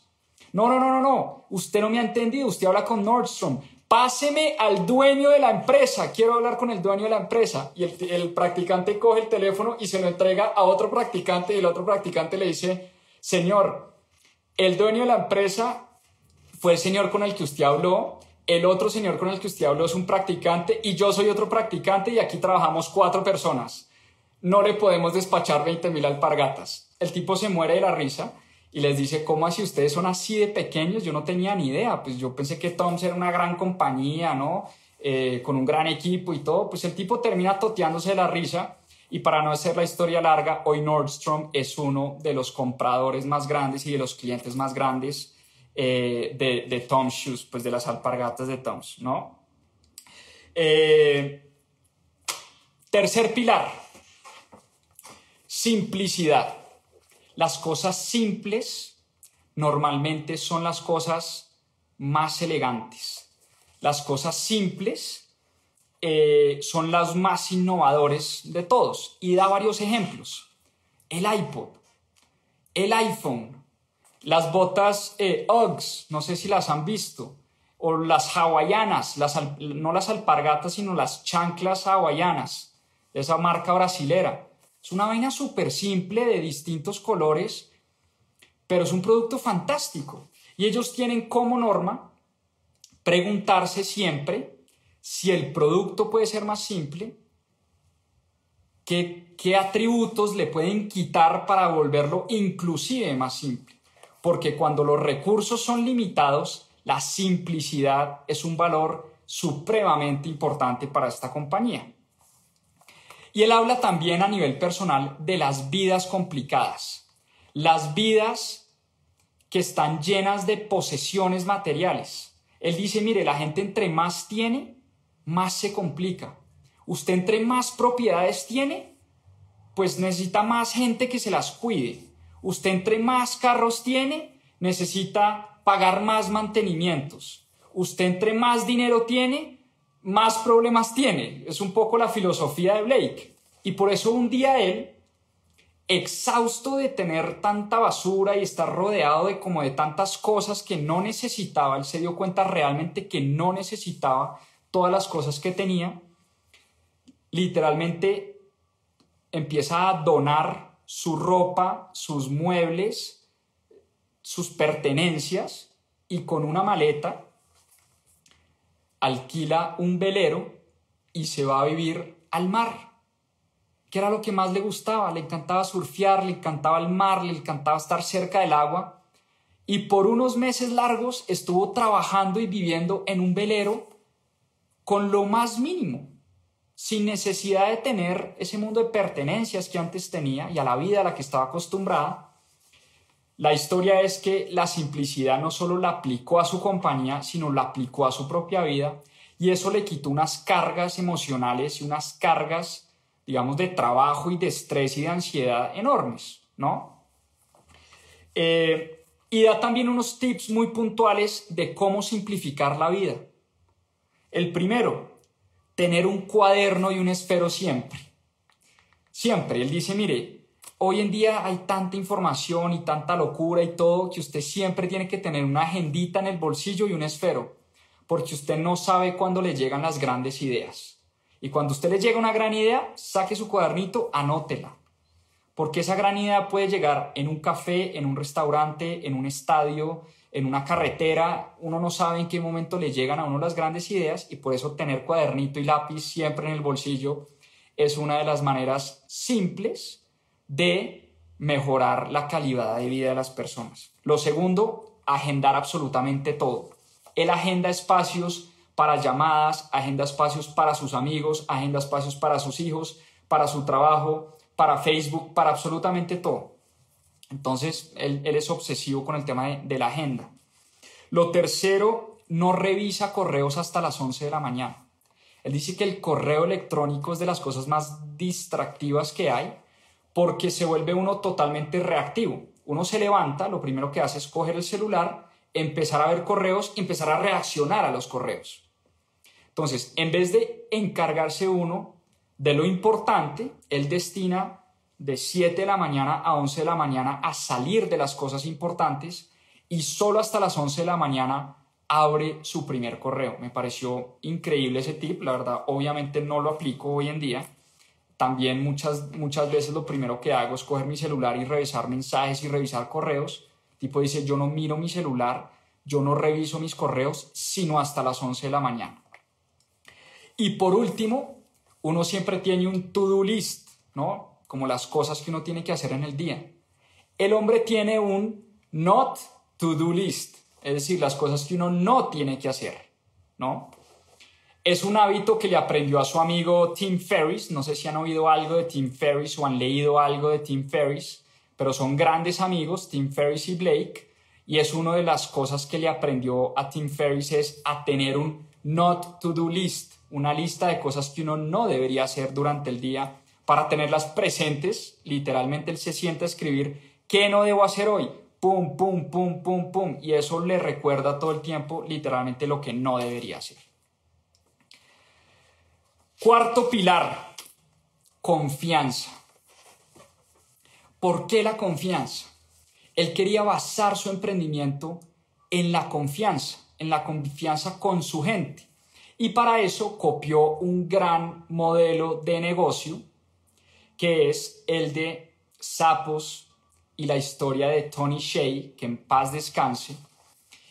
A: No, no, no, no, no, usted no me ha entendido, usted habla con Nordstrom, páseme al dueño de la empresa, quiero hablar con el dueño de la empresa. Y el, practicante coge el teléfono y se lo entrega a otro practicante y el otro practicante le dice, señor, el dueño de la empresa fue el señor con el que usted habló, el otro señor con el que usted habló es un practicante y yo soy otro practicante y aquí trabajamos cuatro personas. No le podemos despachar 20 mil alpargatas. El tipo se muere de la risa y les dice, ¿cómo así ustedes son así de pequeños? Yo no tenía ni idea, pues yo pensé que Toms era una gran compañía, ¿no? Eh, con un gran equipo y todo. Pues el tipo termina toteándose la risa y para no hacer la historia larga, hoy Nordstrom es uno de los compradores más grandes y de los clientes más grandes eh, de, de Tom's Shoes, pues de las alpargatas de Tom's, ¿no? Eh, tercer pilar, simplicidad. Las cosas simples normalmente son las cosas más elegantes. Las cosas simples eh, son las más innovadores de todos. Y da varios ejemplos. El iPod, el iPhone, las botas eh, Uggs, no sé si las han visto, o las hawaianas, no las alpargatas, sino las chanclas hawaianas, de esa marca brasilera. Es una vaina súper simple de distintos colores, pero es un producto fantástico. Y ellos tienen como norma preguntarse siempre si el producto puede ser más simple, qué, qué atributos le pueden quitar para volverlo inclusive más simple porque cuando los recursos son limitados, la simplicidad es un valor supremamente importante para esta compañía. Y él habla también a nivel personal de las vidas complicadas, las vidas que están llenas de posesiones materiales. Él dice, mire, la gente entre más tiene, más se complica. Usted entre más propiedades tiene, pues necesita más gente que se las cuide. Usted entre más carros tiene, necesita pagar más mantenimientos. Usted entre más dinero tiene, más problemas tiene. Es un poco la filosofía de Blake. Y por eso un día él, exhausto de tener tanta basura y estar rodeado de como de tantas cosas que no necesitaba, él se dio cuenta realmente que no necesitaba todas las cosas que tenía, literalmente empieza a donar su ropa, sus muebles, sus pertenencias y con una maleta alquila un velero y se va a vivir al mar, que era lo que más le gustaba, le encantaba surfear, le encantaba el mar, le encantaba estar cerca del agua y por unos meses largos estuvo trabajando y viviendo en un velero con lo más mínimo, sin necesidad de tener ese mundo de pertenencias que antes tenía y a la vida a la que estaba acostumbrada. La historia es que la simplicidad no solo la aplicó a su compañía, sino la aplicó a su propia vida y eso le quitó unas cargas emocionales y unas cargas, digamos, de trabajo y de estrés y de ansiedad enormes, ¿no? Eh, y da también unos tips muy puntuales de cómo simplificar la vida. El primero, tener un cuaderno y un esfero siempre. Siempre. Él dice, mire, hoy en día hay tanta información y tanta locura y todo que usted siempre tiene que tener una agendita en el bolsillo y un esfero, porque usted no sabe cuándo le llegan las grandes ideas. Y cuando usted le llega una gran idea, saque su cuadernito, anótela. Porque esa gran idea puede llegar en un café, en un restaurante, en un estadio, en una carretera, uno no sabe en qué momento le llegan a uno las grandes ideas y por eso tener cuadernito y lápiz siempre en el bolsillo es una de las maneras simples de mejorar la calidad de vida de las personas. Lo segundo, agendar absolutamente todo. Él agenda espacios para llamadas, agenda espacios para sus amigos, agenda espacios para sus hijos, para su trabajo, para Facebook, para absolutamente todo. Entonces, él, es obsesivo con el tema de, la agenda. Lo tercero, no revisa correos hasta las 11 de la mañana. Él dice que el correo electrónico es de las cosas más distractivas que hay porque se vuelve uno totalmente reactivo. Uno se levanta, lo primero que hace es coger el celular, empezar a ver correos, empezar a reaccionar a los correos. Entonces, en vez de encargarse uno de lo importante, él destina de 7 de la mañana a 11 de la mañana a salir de las cosas importantes y solo hasta las 11 de la mañana abre su primer correo. Me pareció increíble ese tip, la verdad, obviamente no lo aplico hoy en día. También muchas, muchas veces lo primero que hago es coger mi celular y revisar mensajes y revisar correos. Tipo dice, yo no miro mi celular, yo no reviso mis correos, sino hasta las 11 de la mañana. Y por último, uno siempre tiene un to-do list, ¿no? como las cosas que uno tiene que hacer en el día. El hombre tiene un not to do list, es decir, las cosas que uno no tiene que hacer, ¿no? Es un hábito que le aprendió a su amigo Tim Ferriss, no sé si han oído algo de Tim Ferriss o han leído algo de Tim Ferriss, pero son grandes amigos, Tim Ferriss y Blake, y es una de las cosas que le aprendió a Tim Ferriss es a tener un not to do list, una lista de cosas que uno no debería hacer durante el día para tenerlas presentes, literalmente él se siente a escribir, ¿qué no debo hacer hoy? Pum, pum, pum, pum, pum. Y eso le recuerda todo el tiempo literalmente lo que no debería hacer. Cuarto pilar, confianza. ¿Por qué la confianza? Él quería basar su emprendimiento en la confianza, en la confianza con su gente. Y para eso copió un gran modelo de negocio que es el de Sapos y la historia de Tony Shea, que en paz descanse.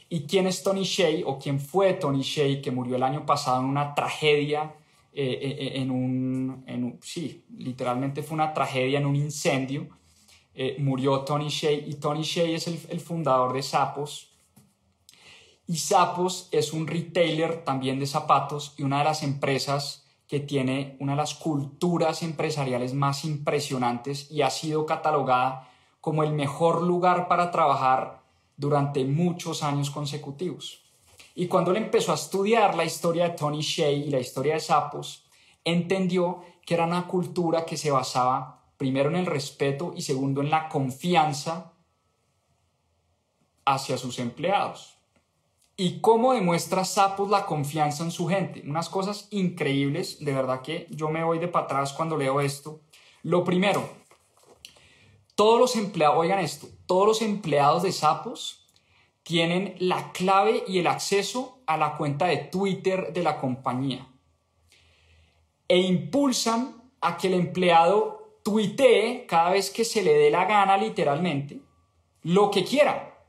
A: ¿Y quién es Tony Shea o quién fue Tony Shea que murió el año pasado en una tragedia, eh, eh, eh, en, un, sí, literalmente fue una tragedia en un incendio? murió Tony Shea y Tony Shea es el, el fundador de Sapos. Y Sapos es un retailer también de zapatos y una de las empresas que tiene una de las culturas empresariales más impresionantes y ha sido catalogada como el mejor lugar para trabajar durante muchos años consecutivos. Y cuando él empezó a estudiar la historia de Tony Shea y la historia de Sapos, entendió que era una cultura que se basaba primero en el respeto y segundo en la confianza hacia sus empleados. ¿Y cómo demuestra Sapos la confianza en su gente? Unas cosas increíbles, de verdad que yo me voy de para cuando leo esto. Lo primero, todos los empleados, oigan esto, todos los empleados de Sapos tienen la clave y el acceso a la cuenta de Twitter de la compañía e impulsan a que el empleado tuitee cada vez que se le dé la gana literalmente lo que quiera.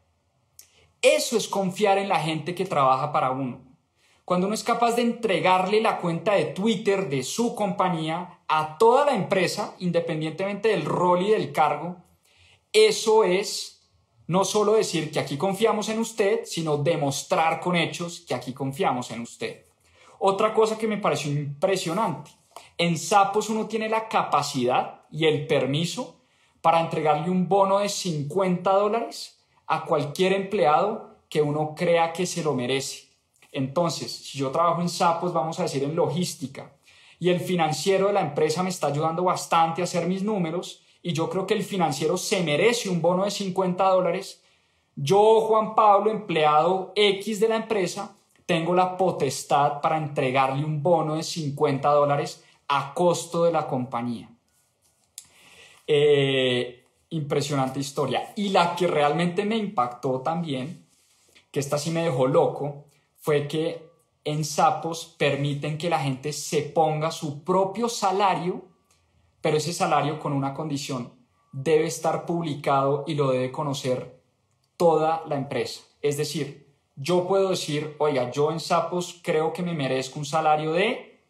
A: Eso es confiar en la gente que trabaja para uno. Cuando uno es capaz de entregarle la cuenta de Twitter de su compañía a toda la empresa, independientemente del rol y del cargo, eso es no solo decir que aquí confiamos en usted, sino demostrar con hechos que aquí confiamos en usted. Otra cosa que me pareció impresionante, en Sapos uno tiene la capacidad y el permiso para entregarle un bono de 50 dólares a cualquier empleado que uno crea que se lo merece. Entonces, si yo trabajo en Sapos, vamos a decir en logística, y el financiero de la empresa me está ayudando bastante a hacer mis números, y yo creo que el financiero se merece un bono de 50 dólares, yo, Juan Pablo, empleado X de la empresa, tengo la potestad para entregarle un bono de 50 dólares a costo de la compañía. Eh, impresionante historia. Y la que realmente me impactó también, que esta sí me dejó loco, fue que en Sapos permiten que la gente se ponga su propio salario, pero ese salario con una condición, debe estar publicado y lo debe conocer toda la empresa. Es decir, yo puedo decir, oiga, yo en Sapos creo que me merezco un salario de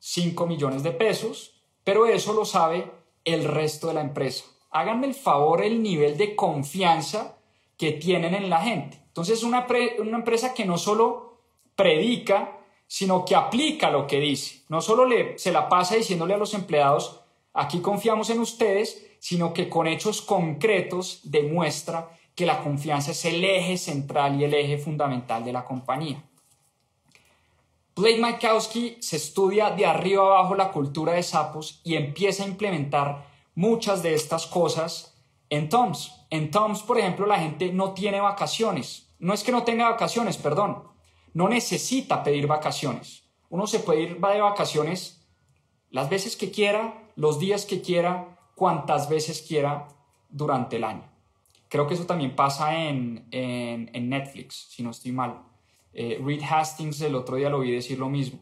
A: 5 millones de pesos, pero eso lo sabe el resto de la empresa háganme el favor el nivel de confianza que tienen en la gente. Entonces, una, una empresa que no solo predica, sino que aplica lo que dice. No solo le, se la pasa diciéndole a los empleados, aquí confiamos en ustedes, sino que con hechos concretos demuestra que la confianza es el eje central y el eje fundamental de la compañía. Blake Makowski se estudia de arriba abajo la cultura de sapos y empieza a implementar muchas de estas cosas en Toms. En Toms, por ejemplo, la gente no tiene vacaciones. No es que no tenga vacaciones, perdón. No necesita pedir vacaciones. Uno se puede ir de vacaciones las veces que quiera, los días que quiera, cuantas veces quiera durante el año. Creo que eso también pasa en, Netflix, si no estoy mal. Eh, Reed Hastings el otro día lo vi decir lo mismo.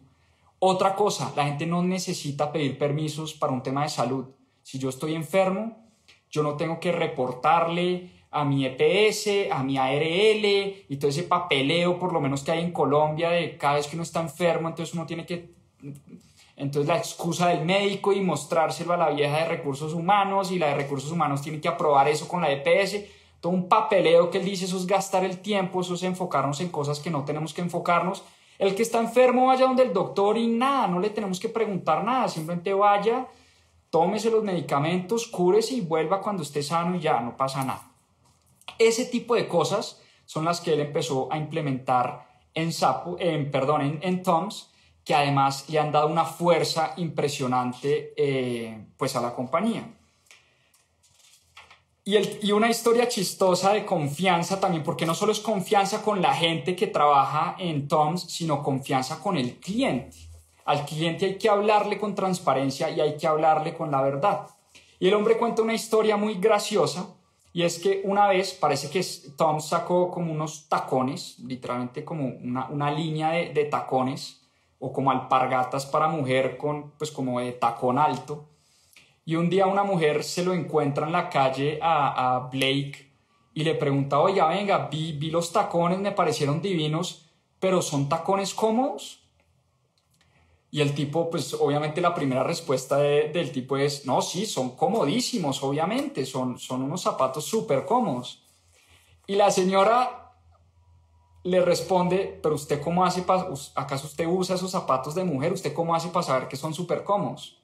A: Otra cosa, la gente no necesita pedir permisos para un tema de salud. Si yo estoy enfermo, yo no tengo que reportarle a mi EPS, a mi ARL y todo ese papeleo, por lo menos que hay en Colombia, de cada vez que uno está enfermo, entonces uno tiene que... Entonces la excusa del médico y mostrárselo a la vieja de recursos humanos y la de recursos humanos tiene que aprobar eso con la EPS. Todo un papeleo que él dice, eso es gastar el tiempo, eso es enfocarnos en cosas que no tenemos que enfocarnos. El que está enfermo vaya donde el doctor y nada, no le tenemos que preguntar nada, simplemente vaya, tómese los medicamentos, cúrese y vuelva cuando esté sano y ya, no pasa nada. Ese tipo de cosas son las que él empezó a implementar en, en, perdón, en, Toms, que además le han dado una fuerza impresionante eh, pues a la compañía. Y, el, y, una historia chistosa de confianza también, porque no solo es confianza con la gente que trabaja en Toms, sino confianza con el cliente. Al cliente hay que hablarle con transparencia y hay que hablarle con la verdad. Y el hombre cuenta una historia muy graciosa y es que una vez parece que Tom sacó como unos tacones, literalmente como una, línea de, tacones o como alpargatas para mujer con pues como de tacón alto. Y un día una mujer se lo encuentra en la calle a, a Blake y le pregunta, oye, venga, vi, vi los tacones, me parecieron divinos, pero ¿son tacones cómodos? Y el tipo, pues obviamente la primera respuesta del tipo es, no, sí, son comodísimos, obviamente, son, son unos zapatos súper cómodos. Y la señora le responde, pero usted cómo hace acaso usted usa esos zapatos de mujer, usted cómo hace para saber que son súper cómodos.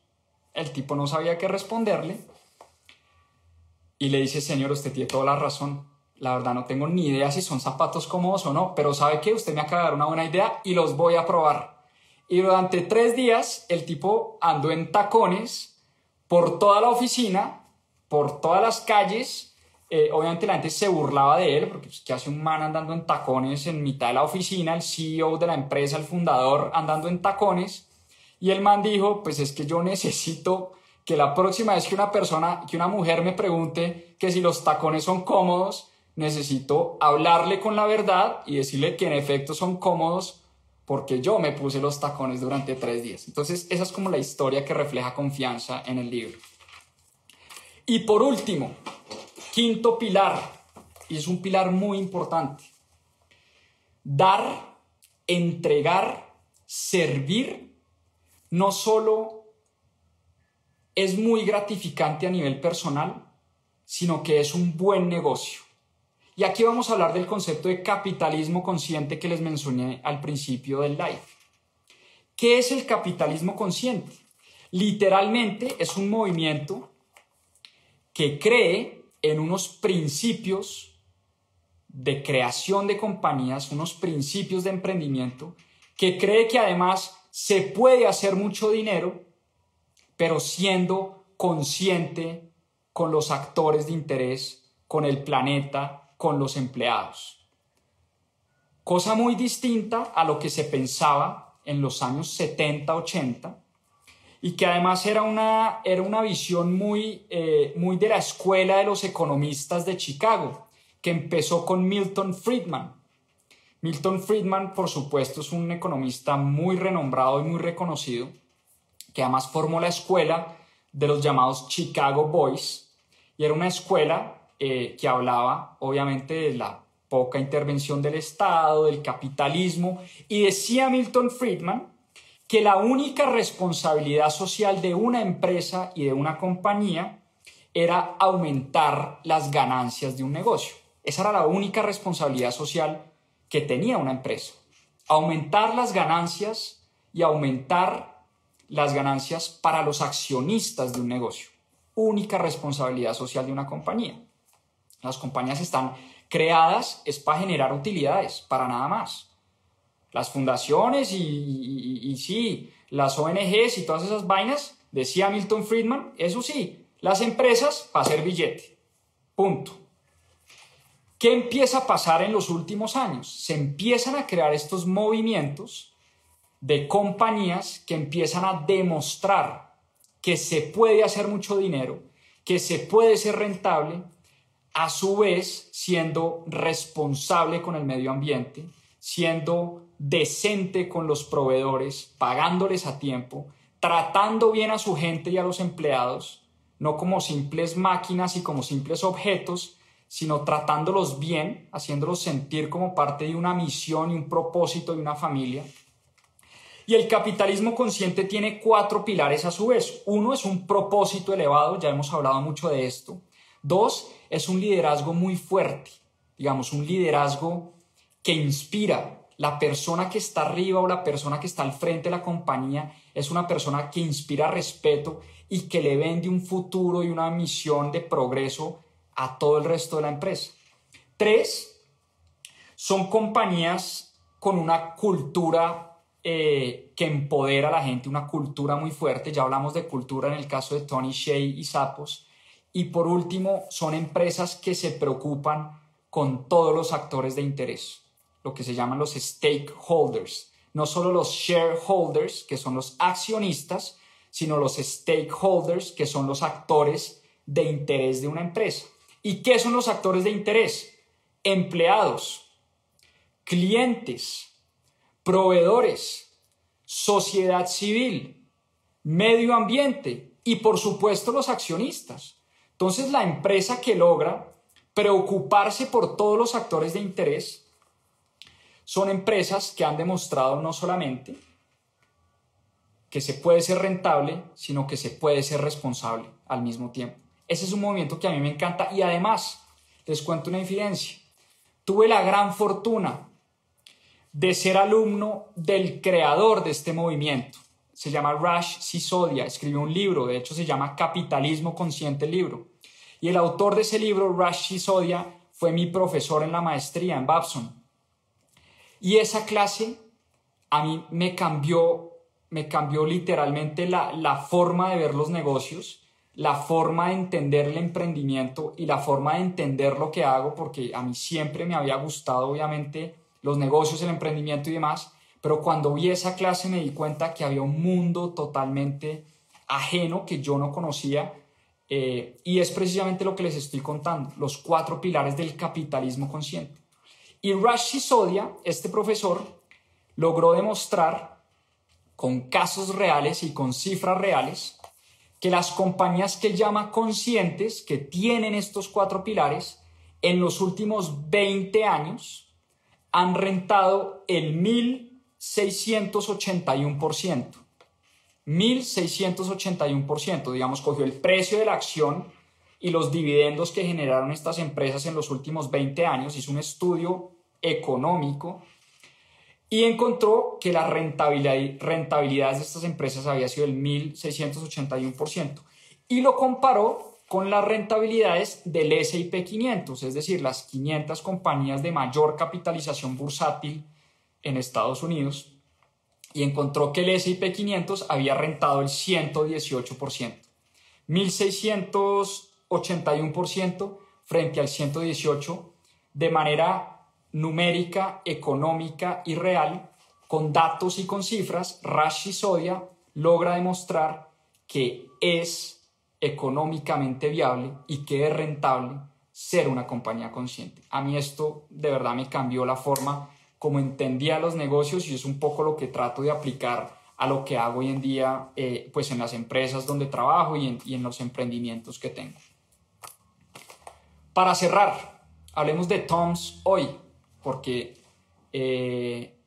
A: El tipo no sabía qué responderle y le dice, señor, usted tiene toda la razón. La verdad no tengo ni idea si son zapatos cómodos o no, pero sabe que usted me acaba de dar una buena idea y los voy a probar. Y durante tres días el tipo andó en tacones por toda la oficina, por todas las calles. Eh, obviamente la gente se burlaba de él, porque pues, ¿qué hace un man andando en tacones en mitad de la oficina? El CEO de la empresa, el fundador, andando en tacones. Y el man dijo, pues es que yo necesito que la próxima vez que una persona, que una mujer me pregunte que si los tacones son cómodos, necesito hablarle con la verdad y decirle que en efecto son cómodos porque yo me puse los tacones durante tres días. Entonces, esa es como la historia que refleja confianza en el libro. Y por último, quinto pilar, y es un pilar muy importante, dar, entregar, servir, no solo es muy gratificante a nivel personal, sino que es un buen negocio. Y aquí vamos a hablar del concepto de capitalismo consciente que les mencioné al principio del live. ¿Qué es el capitalismo consciente? Literalmente es un movimiento que cree en unos principios de creación de compañías, unos principios de emprendimiento, que cree que además se puede hacer mucho dinero, pero siendo consciente con los actores de interés, con el planeta, con los empleados. Cosa muy distinta a lo que se pensaba en los años 70, 80, y que además era una, era una visión muy, eh, muy de la escuela de los economistas de Chicago, que empezó con Milton Friedman. Milton Friedman, por supuesto, es un economista muy renombrado y muy reconocido, que además formó la escuela de los llamados Chicago Boys, y era una escuela eh, que hablaba obviamente de la poca intervención del Estado, del capitalismo, y decía Milton Friedman que la única responsabilidad social de una empresa y de una compañía era aumentar las ganancias de un negocio. Esa era la única responsabilidad social que tenía una empresa. Aumentar las ganancias y aumentar las ganancias para los accionistas de un negocio. Única responsabilidad social de una compañía. Las compañías están creadas es para generar utilidades, para nada más. Las fundaciones y, sí, las ONGs y todas esas vainas, decía Milton Friedman, eso sí, las empresas para hacer billete. Punto. ¿Qué empieza a pasar en los últimos años? Se empiezan a crear estos movimientos de compañías que empiezan a demostrar que se puede hacer mucho dinero, que se puede ser rentable a su vez siendo responsable con el medio ambiente, siendo decente con los proveedores, pagándoles a tiempo, tratando bien a su gente y a los empleados, no como simples máquinas y como simples objetos, sino tratándolos bien, haciéndolos sentir como parte de una misión y un propósito de una familia. Y el capitalismo consciente tiene cuatro pilares a su vez. Uno es un propósito elevado, ya hemos hablado mucho de esto. Dos, es un liderazgo muy fuerte, digamos, un liderazgo que inspira. La persona que está arriba o la persona que está al frente de la compañía es una persona que inspira respeto y que le vende un futuro y una misión de progreso a todo el resto de la empresa. Tres, son compañías con una cultura eh, que empodera a la gente, una cultura muy fuerte. Ya hablamos de cultura en el caso de Tony Shea y Sapos. Y por último, son empresas que se preocupan con todos los actores de interés, lo que se llaman los stakeholders. No solo los shareholders, que son los accionistas, sino los stakeholders, que son los actores de interés de una empresa. ¿Y qué son los actores de interés? Empleados, clientes, proveedores, sociedad civil, medio ambiente y por supuesto los accionistas. Entonces la empresa que logra preocuparse por todos los actores de interés son empresas que han demostrado no solamente que se puede ser rentable, sino que se puede ser responsable al mismo tiempo. Ese es un movimiento que a mí me encanta y además les cuento una infidencia. Tuve la gran fortuna de ser alumno del creador de este movimiento. Se llama Rash Sisodia, escribió un libro, de hecho se llama Capitalismo Consciente libro. Y el autor de ese libro, Rashi Sodia, fue mi profesor en la maestría en Babson. Y esa clase a mí me cambió, me cambió literalmente la, la forma de ver los negocios, la forma de entender el emprendimiento y la forma de entender lo que hago, porque a mí siempre me había gustado, obviamente, los negocios, el emprendimiento y demás, pero cuando vi esa clase me di cuenta que había un mundo totalmente ajeno que yo no conocía eh, y es precisamente lo que les estoy contando, los cuatro pilares del capitalismo consciente. Y Rash Sisodia, este profesor, logró demostrar con casos reales y con cifras reales que las compañías que él llama conscientes, que tienen estos cuatro pilares, en los últimos 20 años han rentado el 1681%. 1.681%, digamos, cogió el precio de la acción y los dividendos que generaron estas empresas en los últimos 20 años, hizo un estudio económico y encontró que la rentabilidad, rentabilidad de estas empresas había sido el 1.681% y lo comparó con las rentabilidades del S&P 500, es decir, las 500 compañías de mayor capitalización bursátil en Estados Unidos y encontró que el S&P 500 había rentado el 118%, 1681% frente al 118 de manera numérica, económica y real, con datos y con cifras, Rashi Sodia logra demostrar que es económicamente viable y que es rentable ser una compañía consciente. A mí esto de verdad me cambió la forma como entendía los negocios y es un poco lo que trato de aplicar a lo que hago hoy en día eh, pues en las empresas donde trabajo y en, los emprendimientos que tengo. Para cerrar, hablemos de Toms hoy, porque eh,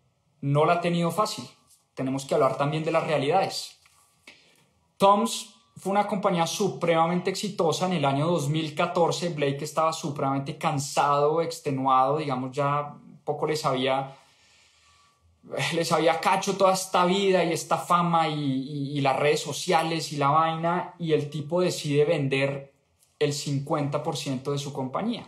A: no la ha tenido fácil. Tenemos que hablar también de las realidades. Toms fue una compañía supremamente exitosa en el año 2014. Blake estaba supremamente cansado, extenuado, digamos ya poco les había, les había cacho toda esta vida y esta fama y, las redes sociales y la vaina y el tipo decide vender el 50% de su compañía.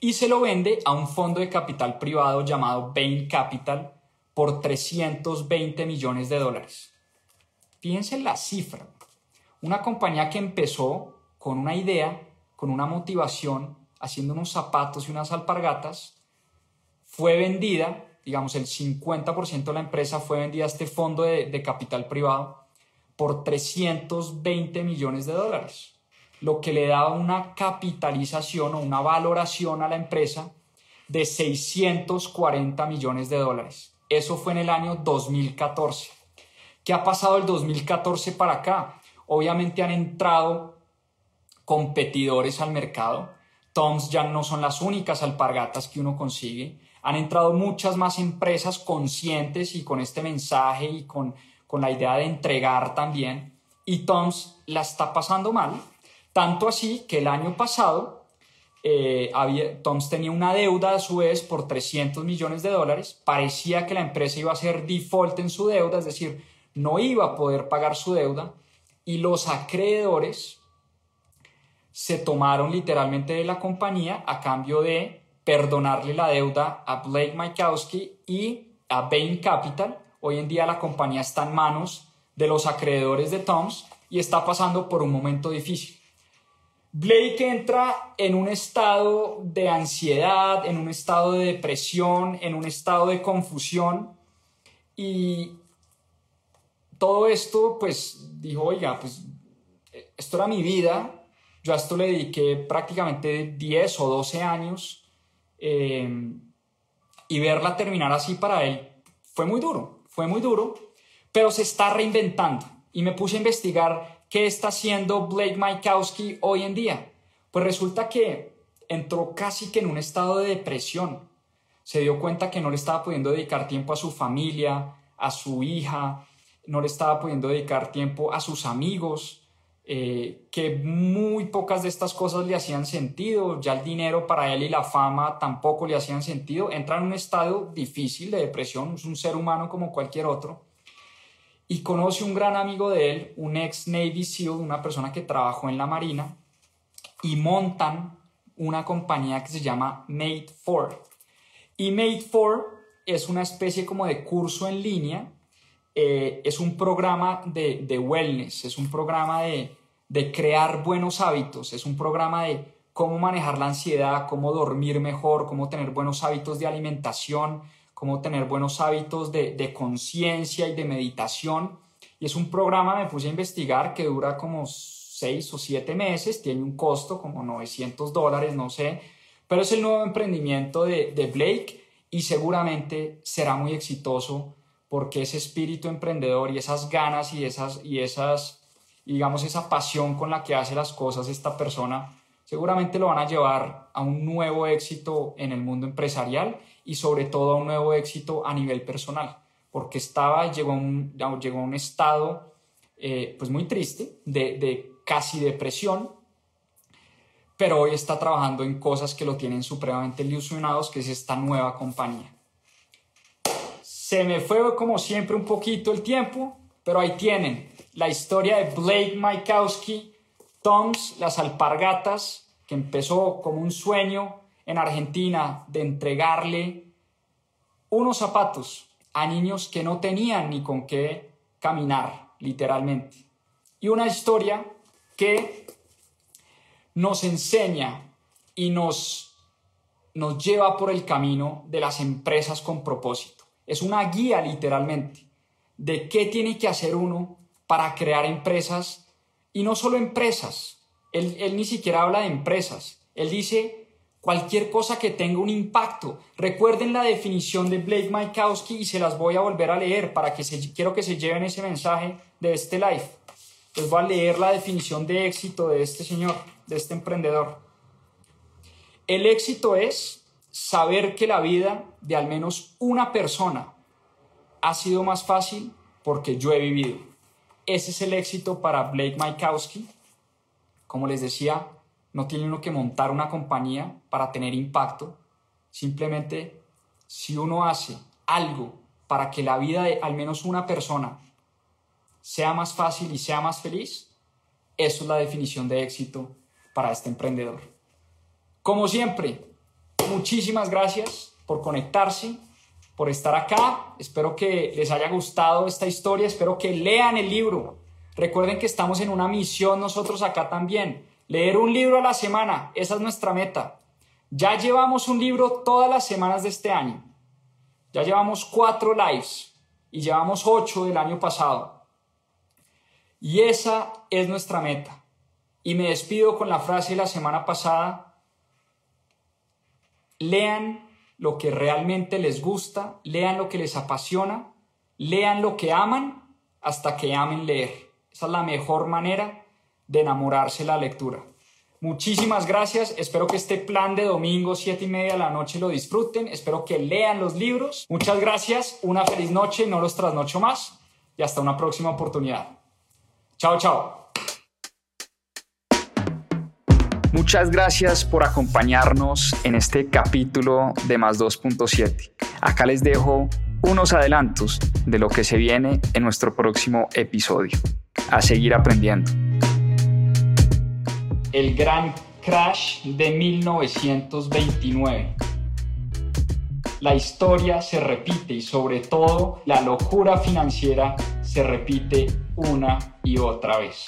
A: Y se lo vende a un fondo de capital privado llamado Bain Capital por 320 millones de dólares. Fíjense la cifra. Una compañía que empezó con una idea, con una motivación, haciendo unos zapatos y unas alpargatas, fue vendida, digamos el 50% de la empresa fue vendida a este fondo de, capital privado por 320 millones de dólares, lo que le daba una capitalización o una valoración a la empresa de 640 millones de dólares. Eso fue en el año 2014. ¿Qué ha pasado el 2014 para acá? Obviamente han entrado competidores al mercado. Toms ya no son las únicas alpargatas que uno consigue han entrado muchas más empresas conscientes y con este mensaje y con, con la idea de entregar también. Y Toms la está pasando mal, tanto así que el año pasado eh, Toms tenía una deuda a su vez por 300 millones de dólares. Parecía que la empresa iba a ser default en su deuda, es decir, no iba a poder pagar su deuda. Y los acreedores se tomaron literalmente de la compañía a cambio de perdonarle la deuda a Blake Mykowski y a Bain Capital. Hoy en día la compañía está en manos de los acreedores de Toms y está pasando por un momento difícil. Blake entra en un estado de ansiedad, en un estado de depresión, en un estado de confusión y todo esto pues dijo, oiga, pues esto era mi vida, yo a esto le dediqué prácticamente 10 o 12 años Em, y verla terminar así para él fue muy duro, fue muy duro, pero se está reinventando. Y me puse a investigar qué está haciendo Blake Mykowski hoy en día. Pues resulta que entró casi que en un estado de depresión. Se dio cuenta que no le estaba pudiendo dedicar tiempo a su familia, a su hija, no le estaba pudiendo dedicar tiempo a sus amigos, eh, que muy pocas de estas cosas le hacían sentido, ya el dinero para él y la fama tampoco le hacían sentido, entra en un estado difícil de depresión, es un ser humano como cualquier otro, y conoce un gran amigo de él, un ex Navy SEAL, una persona que trabajó en la Marina, y montan una compañía que se llama Mate 4. Y Mate 4 es una especie como de curso en línea, eh, es un programa de wellness, es un programa de, de crear buenos hábitos. Es un programa de cómo manejar la ansiedad, cómo dormir mejor, cómo tener buenos hábitos de alimentación, cómo tener buenos hábitos de, de conciencia y de meditación. Y es un programa, me puse a investigar, que dura como seis o siete meses, tiene un costo como 900 dólares, no sé, pero es el nuevo emprendimiento de, de Blake y seguramente será muy exitoso porque ese espíritu emprendedor y esas ganas y esas, y esas, digamos, esa pasión con la que hace las cosas esta persona, seguramente lo van a llevar a un nuevo éxito en el mundo empresarial y sobre todo a un nuevo éxito a nivel personal, porque estaba, llegó a un, llegó a un estado eh, pues muy triste de, de casi depresión, pero hoy está trabajando en cosas que lo tienen supremamente ilusionados, que es esta nueva compañía. Se me fue como siempre un poquito el tiempo, pero ahí tienen la historia de Blake Mykowski, Toms, las alpargatas, que empezó como un sueño en Argentina de entregarle unos zapatos a niños que no tenían ni con qué caminar, literalmente. Y una historia que nos enseña y nos, nos lleva por el camino de las empresas con propósito. Es una guía literalmente de qué tiene que hacer uno para crear empresas y no solo empresas. Él, ni siquiera habla de empresas. Él dice cualquier cosa que tenga un impacto. Recuerden la definición de Blake Mykowski y se las voy a volver a leer para que se, quiero que se lleven ese mensaje de este live. Les voy a leer la definición de éxito de este señor, de este emprendedor. El éxito es saber que la vida de al menos una persona ha sido más fácil porque yo he vivido. Ese es el éxito para Blake Mykowski. Como les decía, no tiene uno que montar una compañía para tener impacto. Simplemente, si uno hace algo para que la vida de al menos una persona sea más fácil y sea más feliz, eso es la definición de éxito para este emprendedor. Como siempre, muchísimas gracias por conectarse, por estar acá. Espero que les haya gustado esta historia, espero que lean el libro. Recuerden que estamos en una misión nosotros acá también. Leer un libro a la semana, esa es nuestra meta. Ya llevamos un libro todas las semanas de este año. Ya llevamos cuatro lives y llevamos ocho del año pasado. Y esa es nuestra meta. Y me despido con la frase de la semana pasada lean lo que realmente les gusta, lean lo que les apasiona, lean lo que aman hasta que amen leer. Esa es la mejor manera de enamorarse la lectura. Muchísimas gracias. Espero que este plan de domingo, siete y media de la noche, lo disfruten. Espero que lean los libros. Muchas gracias. Una feliz noche. No los trasnocho más. Y hasta una próxima oportunidad. Chao, chao. Muchas gracias por acompañarnos en este capítulo de Más 2.7. Acá les dejo unos adelantos de lo que se viene en nuestro próximo episodio. A seguir aprendiendo. El gran crash de 1929. La historia se repite y sobre todo la locura financiera se repite una y otra vez.